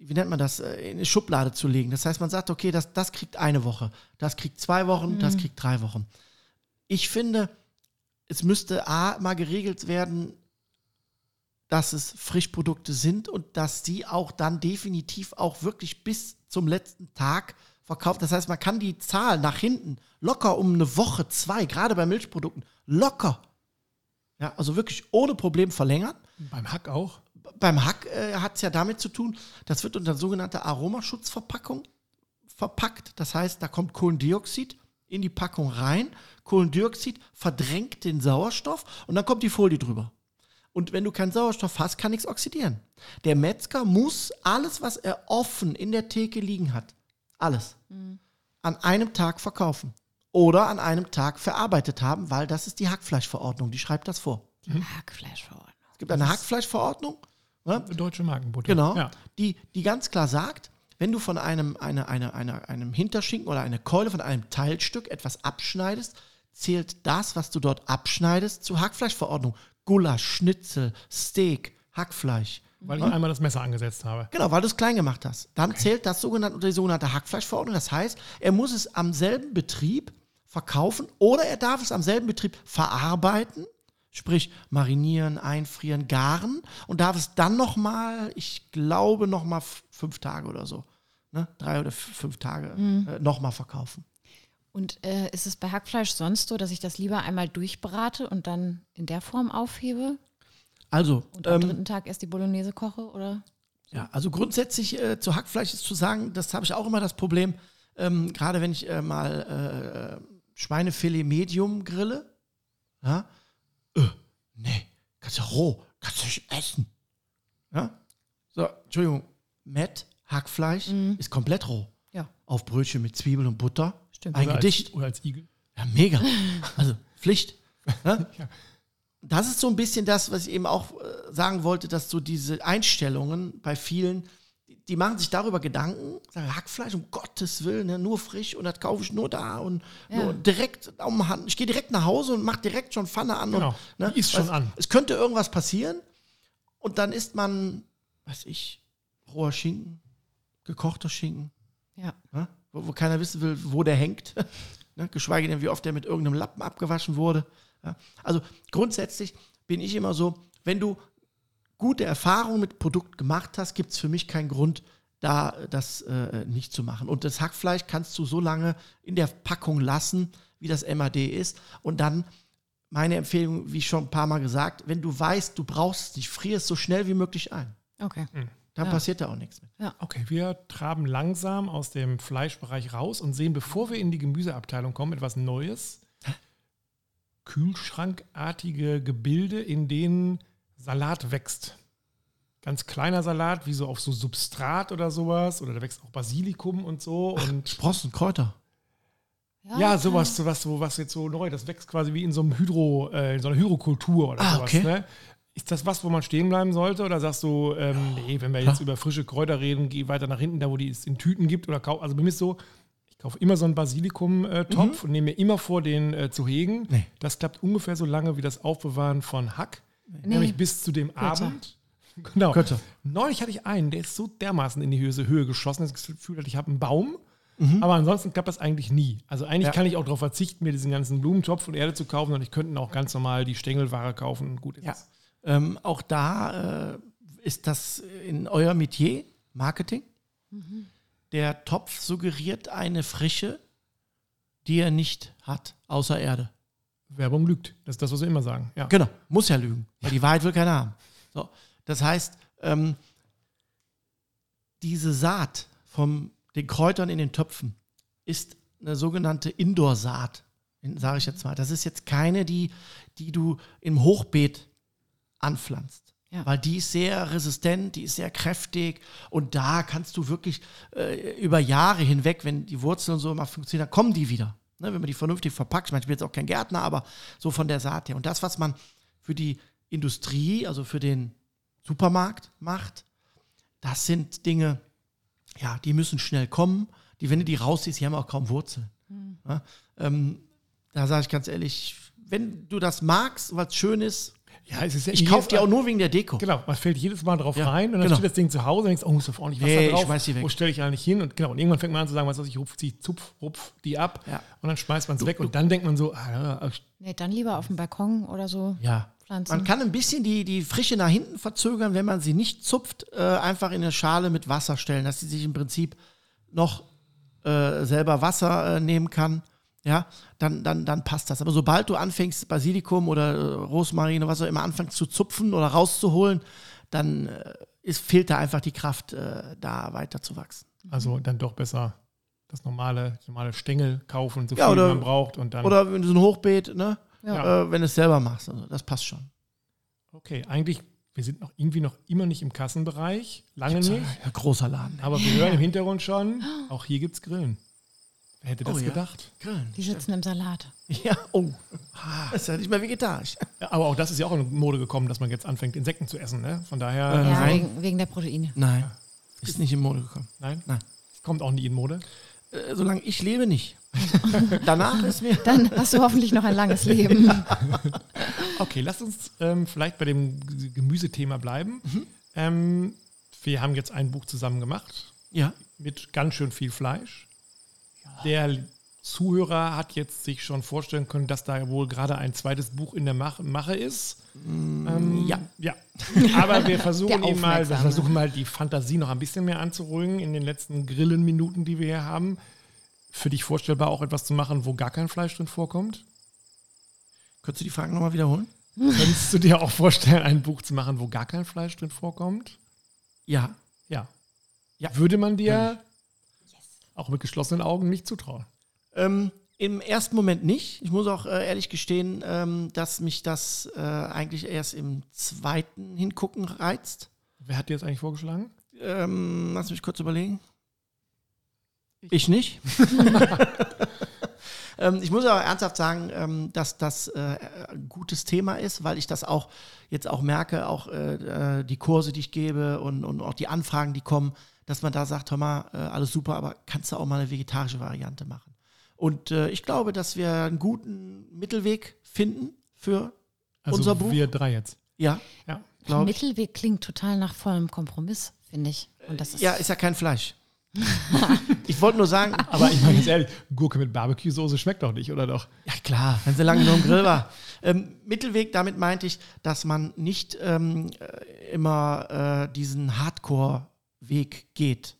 B: wie nennt man das, äh, in eine Schublade zu legen. Das heißt, man sagt, okay, das, das kriegt eine Woche, das kriegt zwei Wochen, das kriegt drei Wochen. Ich finde, es müsste A, mal geregelt werden, dass es Frischprodukte sind und dass die auch dann definitiv auch wirklich bis zum letzten Tag verkauft. Das heißt, man kann die Zahl nach hinten locker um eine Woche, zwei, gerade bei Milchprodukten, locker, ja, also wirklich ohne Problem verlängern.
A: Beim Hack auch.
B: Beim Hack äh, hat es ja damit zu tun, das wird unter sogenannter Aromaschutzverpackung verpackt. Das heißt, da kommt Kohlendioxid in die Packung rein. Kohlendioxid verdrängt den Sauerstoff und dann kommt die Folie drüber. Und wenn du keinen Sauerstoff hast, kann nichts oxidieren. Der Metzger muss alles, was er offen in der Theke liegen hat, alles, an einem Tag verkaufen. Oder an einem Tag verarbeitet haben, weil das ist die Hackfleischverordnung, die schreibt das vor.
C: Hackfleischverordnung.
B: Es gibt eine Hackfleischverordnung, ne?
A: Deutsche Markenbutter.
B: Genau.
A: Ja.
B: Die, die ganz klar sagt, wenn du von einem, eine, eine, eine, einem Hinterschinken oder einer Keule, von einem Teilstück etwas abschneidest, zählt das, was du dort abschneidest, zur Hackfleischverordnung. Gulasch, Schnitzel, Steak, Hackfleisch.
A: Weil ich einmal das Messer angesetzt habe.
B: Genau, weil du es klein gemacht hast. Dann zählt das sogenannte, die sogenannte Hackfleischverordnung. Das heißt, er muss es am selben Betrieb verkaufen oder er darf es am selben Betrieb verarbeiten, sprich marinieren, einfrieren, garen und darf es dann nochmal, ich glaube, nochmal fünf Tage oder so, ne? drei oder fünf Tage äh, nochmal verkaufen.
C: Und äh, ist es bei Hackfleisch sonst so, dass ich das lieber einmal durchbrate und dann in der Form aufhebe
B: Also,
C: und am
B: ähm,
C: dritten Tag erst die Bolognese koche? Oder?
B: Ja, also grundsätzlich äh, zu Hackfleisch ist zu sagen, das habe ich auch immer das Problem, ähm, gerade wenn ich äh, mal äh, Schweinefilet Medium grille. Ja? Äh, nee, kannst du roh, kannst du nicht essen. Ja? So, Entschuldigung, Matt, Hackfleisch ist komplett roh.
C: Ja,
B: Auf Brötchen mit Zwiebel und Butter.
C: Stimmt.
B: Ein
A: Oder
B: Gedicht.
A: Als, oder als Igel.
B: Ja, mega. Also Pflicht.
A: Ja.
B: Das ist so ein bisschen das, was ich eben auch äh, sagen wollte, dass so diese Einstellungen bei vielen, die- machen sich darüber Gedanken, sagen, Hackfleisch, um Gottes Willen, ne, nur frisch und das kaufe ich nur da und
C: Ja.
B: nur direkt um Hand. Ich gehe direkt nach Hause und mache direkt schon Pfanne an.
A: Genau.
B: Und, ne,
A: ist schon an.
B: Es könnte irgendwas passieren und dann isst man, weiß ich, roher Schinken, gekochter Schinken,
C: Ja.
B: ne? wo, wo keiner wissen will, wo der hängt. ne? Geschweige denn, wie oft der mit irgendeinem Lappen abgewaschen wurde. Ja? Also grundsätzlich bin ich immer so, wenn du gute Erfahrungen mit Produkt gemacht hast, gibt es für mich keinen Grund, da das äh, nicht zu machen. Und das Hackfleisch kannst du so lange in der Packung lassen, wie das MAD ist. Und dann meine Empfehlung, wie schon ein paar Mal gesagt, wenn du weißt, du brauchst es nicht, frier es so schnell wie möglich ein.
C: Okay.
B: Dann
C: Ja.
B: passiert da auch nichts mit.
A: Okay, wir traben langsam aus dem Fleischbereich raus und sehen, bevor wir in die Gemüseabteilung kommen, etwas Neues. Kühlschrankartige Gebilde, in denen Salat wächst. Ganz kleiner Salat, wie so auf so Substrat oder sowas. Oder da wächst auch Basilikum und so. Und
B: Sprossen, Kräuter.
A: ja, sowas, sowas, so was jetzt so neu. Das wächst quasi wie in so einem Hydro, äh, in so einer Hydrokultur oder
B: Ah,
A: sowas.
B: okay.
A: Ne? Ist das was, wo man stehen bleiben sollte? Oder sagst du, ähm, nee, wenn wir jetzt
B: klar.
A: über frische Kräuter reden, geh weiter nach hinten, da wo die es in Tüten gibt oder kauf. Also bei mir ist so, ich kaufe immer so einen Basilikum-Topf und nehme mir immer vor, den äh, zu hegen.
B: Mhm. Nee.
A: Das klappt ungefähr so lange wie das Aufbewahren von Hack. Nämlich bis zu dem Abend. Genau.
B: Kürzer.
A: Neulich hatte ich einen, der ist so dermaßen in die Höhe, Höhe geschossen, dass ich das Gefühl hatte, ich habe einen Baum.
B: Mhm.
A: Aber ansonsten klappt das eigentlich nie. Also eigentlich
B: Ja.
A: kann ich auch darauf verzichten, mir diesen ganzen Blumentopf und Erde zu kaufen und ich könnte auch ganz normal die Stängelware kaufen. und Gut ist
B: Ja. Ähm, auch da äh, ist das in euer Metier, Marketing. Der Topf suggeriert eine Frische, die er nicht hat, außer Erde.
A: Werbung lügt. Das ist das, was wir immer sagen. Ja.
B: Genau, muss ja lügen, weil die Wahrheit will keiner haben. So, das heißt, ähm, diese Saat von den Kräutern in den Töpfen ist eine sogenannte Indoor-Saat, sage ich jetzt mal. Das ist jetzt keine, die, die du im Hochbeet anpflanzt.
C: Ja.
B: Weil die ist sehr resistent, die ist sehr kräftig und da kannst du wirklich äh, über Jahre hinweg, wenn die Wurzeln und so immer funktionieren, dann kommen die wieder. Ne, wenn man die vernünftig verpackt. Ich meine, ich bin jetzt auch kein Gärtner, aber so von der Saat her. Und das, was man für die Industrie, also für den Supermarkt macht, das sind Dinge, ja, die müssen schnell kommen. Die, wenn du die rausziehst, die haben auch kaum Wurzeln. Ja, ähm, da sage ich ganz ehrlich, wenn du das magst, was schön ist,
A: Ja, es ist ja
B: ich kaufe die auch nur wegen der Deko.
A: Genau, man fällt jedes Mal drauf
B: Ja,
A: rein und dann
B: genau.
A: steht das Ding zu Hause und denkst, oh, muss da ordentlich Wasser
B: Nee, ich
A: drauf.
B: schmeiß die weg.
A: Wo stelle ich eigentlich hin? Und genau, und irgendwann fängt man an zu sagen, was weiß ich, rupf, die, zupf, rupf die ab
B: Ja.
A: und dann schmeißt man es weg und dann denkt man so, ah, ja,
C: Nee, dann lieber auf dem Balkon oder so
B: Ja.
C: pflanzen.
B: Man kann ein bisschen die, die Frische nach hinten verzögern, wenn man sie nicht zupft, äh, einfach in eine Schale mit Wasser stellen, dass sie sich im Prinzip noch äh, selber Wasser äh, nehmen kann. Ja, dann, dann, dann passt das. Aber sobald du anfängst, Basilikum oder äh, Rosmarin oder was auch immer anfängst zu zupfen oder rauszuholen, dann äh, ist, fehlt da einfach die Kraft, äh, da weiter zu wachsen.
A: also dann doch besser das normale, normale Stängel kaufen, so
B: Ja,
A: viel
B: oder-
A: man braucht und dann.
B: Oder wenn du so ein Hochbeet, ne?
C: Ja.
B: Äh, wenn du es selber machst. Also das passt schon.
A: okay, eigentlich, wir sind noch irgendwie noch immer nicht im Kassenbereich, lange nicht.
B: Ja, großer Laden.
A: Aber wir hören im Hintergrund schon, auch hier gibt es Grillen. Wer hätte das
B: Oh ja.
A: gedacht?
C: Die sitzen im Salat.
B: Ja, oh. Das ist ja nicht mehr vegetarisch.
A: Ja, aber auch das ist ja auch in Mode gekommen, dass man jetzt anfängt, Insekten zu essen. Ne? Von daher,
B: Äh,
C: Ja,
B: Nein.
C: wegen, wegen der Proteine.
B: Nein. Ist nicht in Mode gekommen.
A: nein,
B: Nein.
A: kommt auch nie in Mode.
B: Äh, solange ich lebe, nicht. Danach ist mir.
C: Dann hast du hoffentlich noch ein langes Leben.
A: Okay, lasst uns ähm, vielleicht bei dem Gemüsethema bleiben.
B: Mhm.
A: Ähm, wir haben jetzt ein Buch zusammen gemacht
B: Ja.
A: mit ganz schön viel Fleisch. Der Zuhörer hat jetzt sich schon vorstellen können, dass da wohl gerade ein zweites Buch in der Mach Mache ist. Ähm,
B: Mm, ja.
A: ja. Aber wir versuchen ihn mal, wir versuchen mal die Fantasie noch ein bisschen mehr anzuruhigen in den letzten Grillenminuten, die wir hier haben. Für dich vorstellbar auch etwas zu machen, wo gar kein Fleisch drin vorkommt?
B: Könntest du die Fragen nochmal wiederholen?
A: Könntest du dir auch vorstellen, ein Buch zu machen, wo gar kein Fleisch drin vorkommt?
B: Ja.
A: Ja.
B: Ja.
A: Würde man dir auch mit geschlossenen Augen nicht zutrauen?
B: Ähm, Im ersten Moment nicht. Ich muss auch äh, ehrlich gestehen, ähm, dass mich das äh, eigentlich erst im zweiten Hingucken reizt.
A: Wer hat dir das eigentlich vorgeschlagen?
B: Ähm, lass mich kurz überlegen. Ich nicht. ähm, ich muss aber ernsthaft sagen, ähm, dass das äh, ein gutes Thema ist, weil ich das auch jetzt auch merke, auch äh, äh, die Kurse, die ich gebe und, und auch die Anfragen, die kommen, dass man da sagt, hör mal, äh, alles super, aber kannst du auch mal eine vegetarische Variante machen? Und äh, ich glaube, dass wir einen guten Mittelweg finden für
A: Also
B: unser Buch.
A: wir drei jetzt.
B: Ja,
A: Ja.
B: glaube ich.
C: Mittelweg klingt total nach vollem Kompromiss, finde ich. Und das ist
B: Ja, ist ja kein Fleisch. ich wollte nur sagen,
A: Aber ich meine jetzt ehrlich, Gurke mit Barbecue-Soße schmeckt doch nicht, oder doch?
B: Ja, klar, wenn sie lange nur im Grill war. Ähm, Mittelweg, damit meinte ich, dass man nicht ähm, äh, immer äh, diesen Hardcore-Weg geht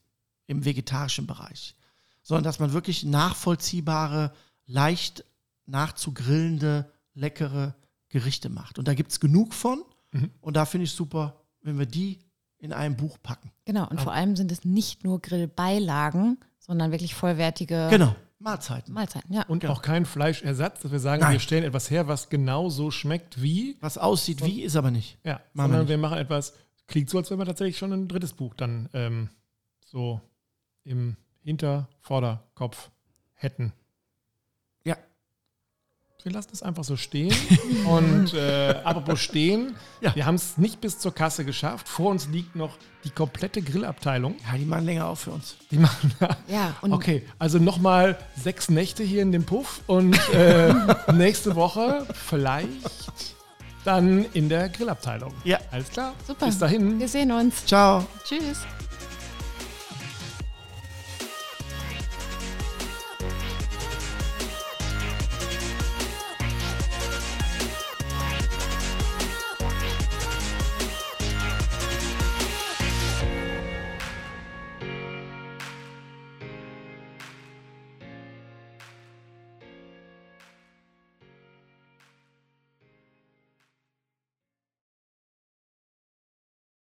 B: im vegetarischen Bereich, sondern dass man wirklich nachvollziehbare, leicht nachzugrillende, leckere Gerichte macht. Und da gibt es genug von.
A: Mhm.
B: Und da finde ich super, wenn wir die in einem Buch packen.
C: Genau, und vor allem sind es nicht nur Grillbeilagen, sondern wirklich vollwertige
B: Genau, Mahlzeiten.
C: Mahlzeiten. Ja.
A: Und auch kein Fleischersatz, dass wir sagen,
B: Nein.
A: wir stellen etwas her, was genau so schmeckt wie.
B: Was aussieht wie, ist aber nicht.
A: Ja,
B: Machen wir
A: sondern
B: nicht.
A: wir machen etwas, klingt so, als wenn wir tatsächlich schon ein drittes Buch dann ähm, so im Hintervorderkopf hätten.
B: Ja.
A: Wir lassen es einfach so stehen. Und äh, apropos stehen,
B: Ja.
A: wir haben es nicht bis zur Kasse geschafft. Vor uns liegt noch die komplette Grillabteilung.
B: Ja, die machen länger auf für uns.
A: Die machen da.
C: Ja, und
A: Okay, also nochmal sechs Nächte hier in dem Puff und äh, nächste Woche vielleicht dann in der Grillabteilung.
B: Ja.
A: Alles klar.
C: super.
A: Bis dahin.
C: Wir sehen uns.
B: Ciao.
C: Tschüss.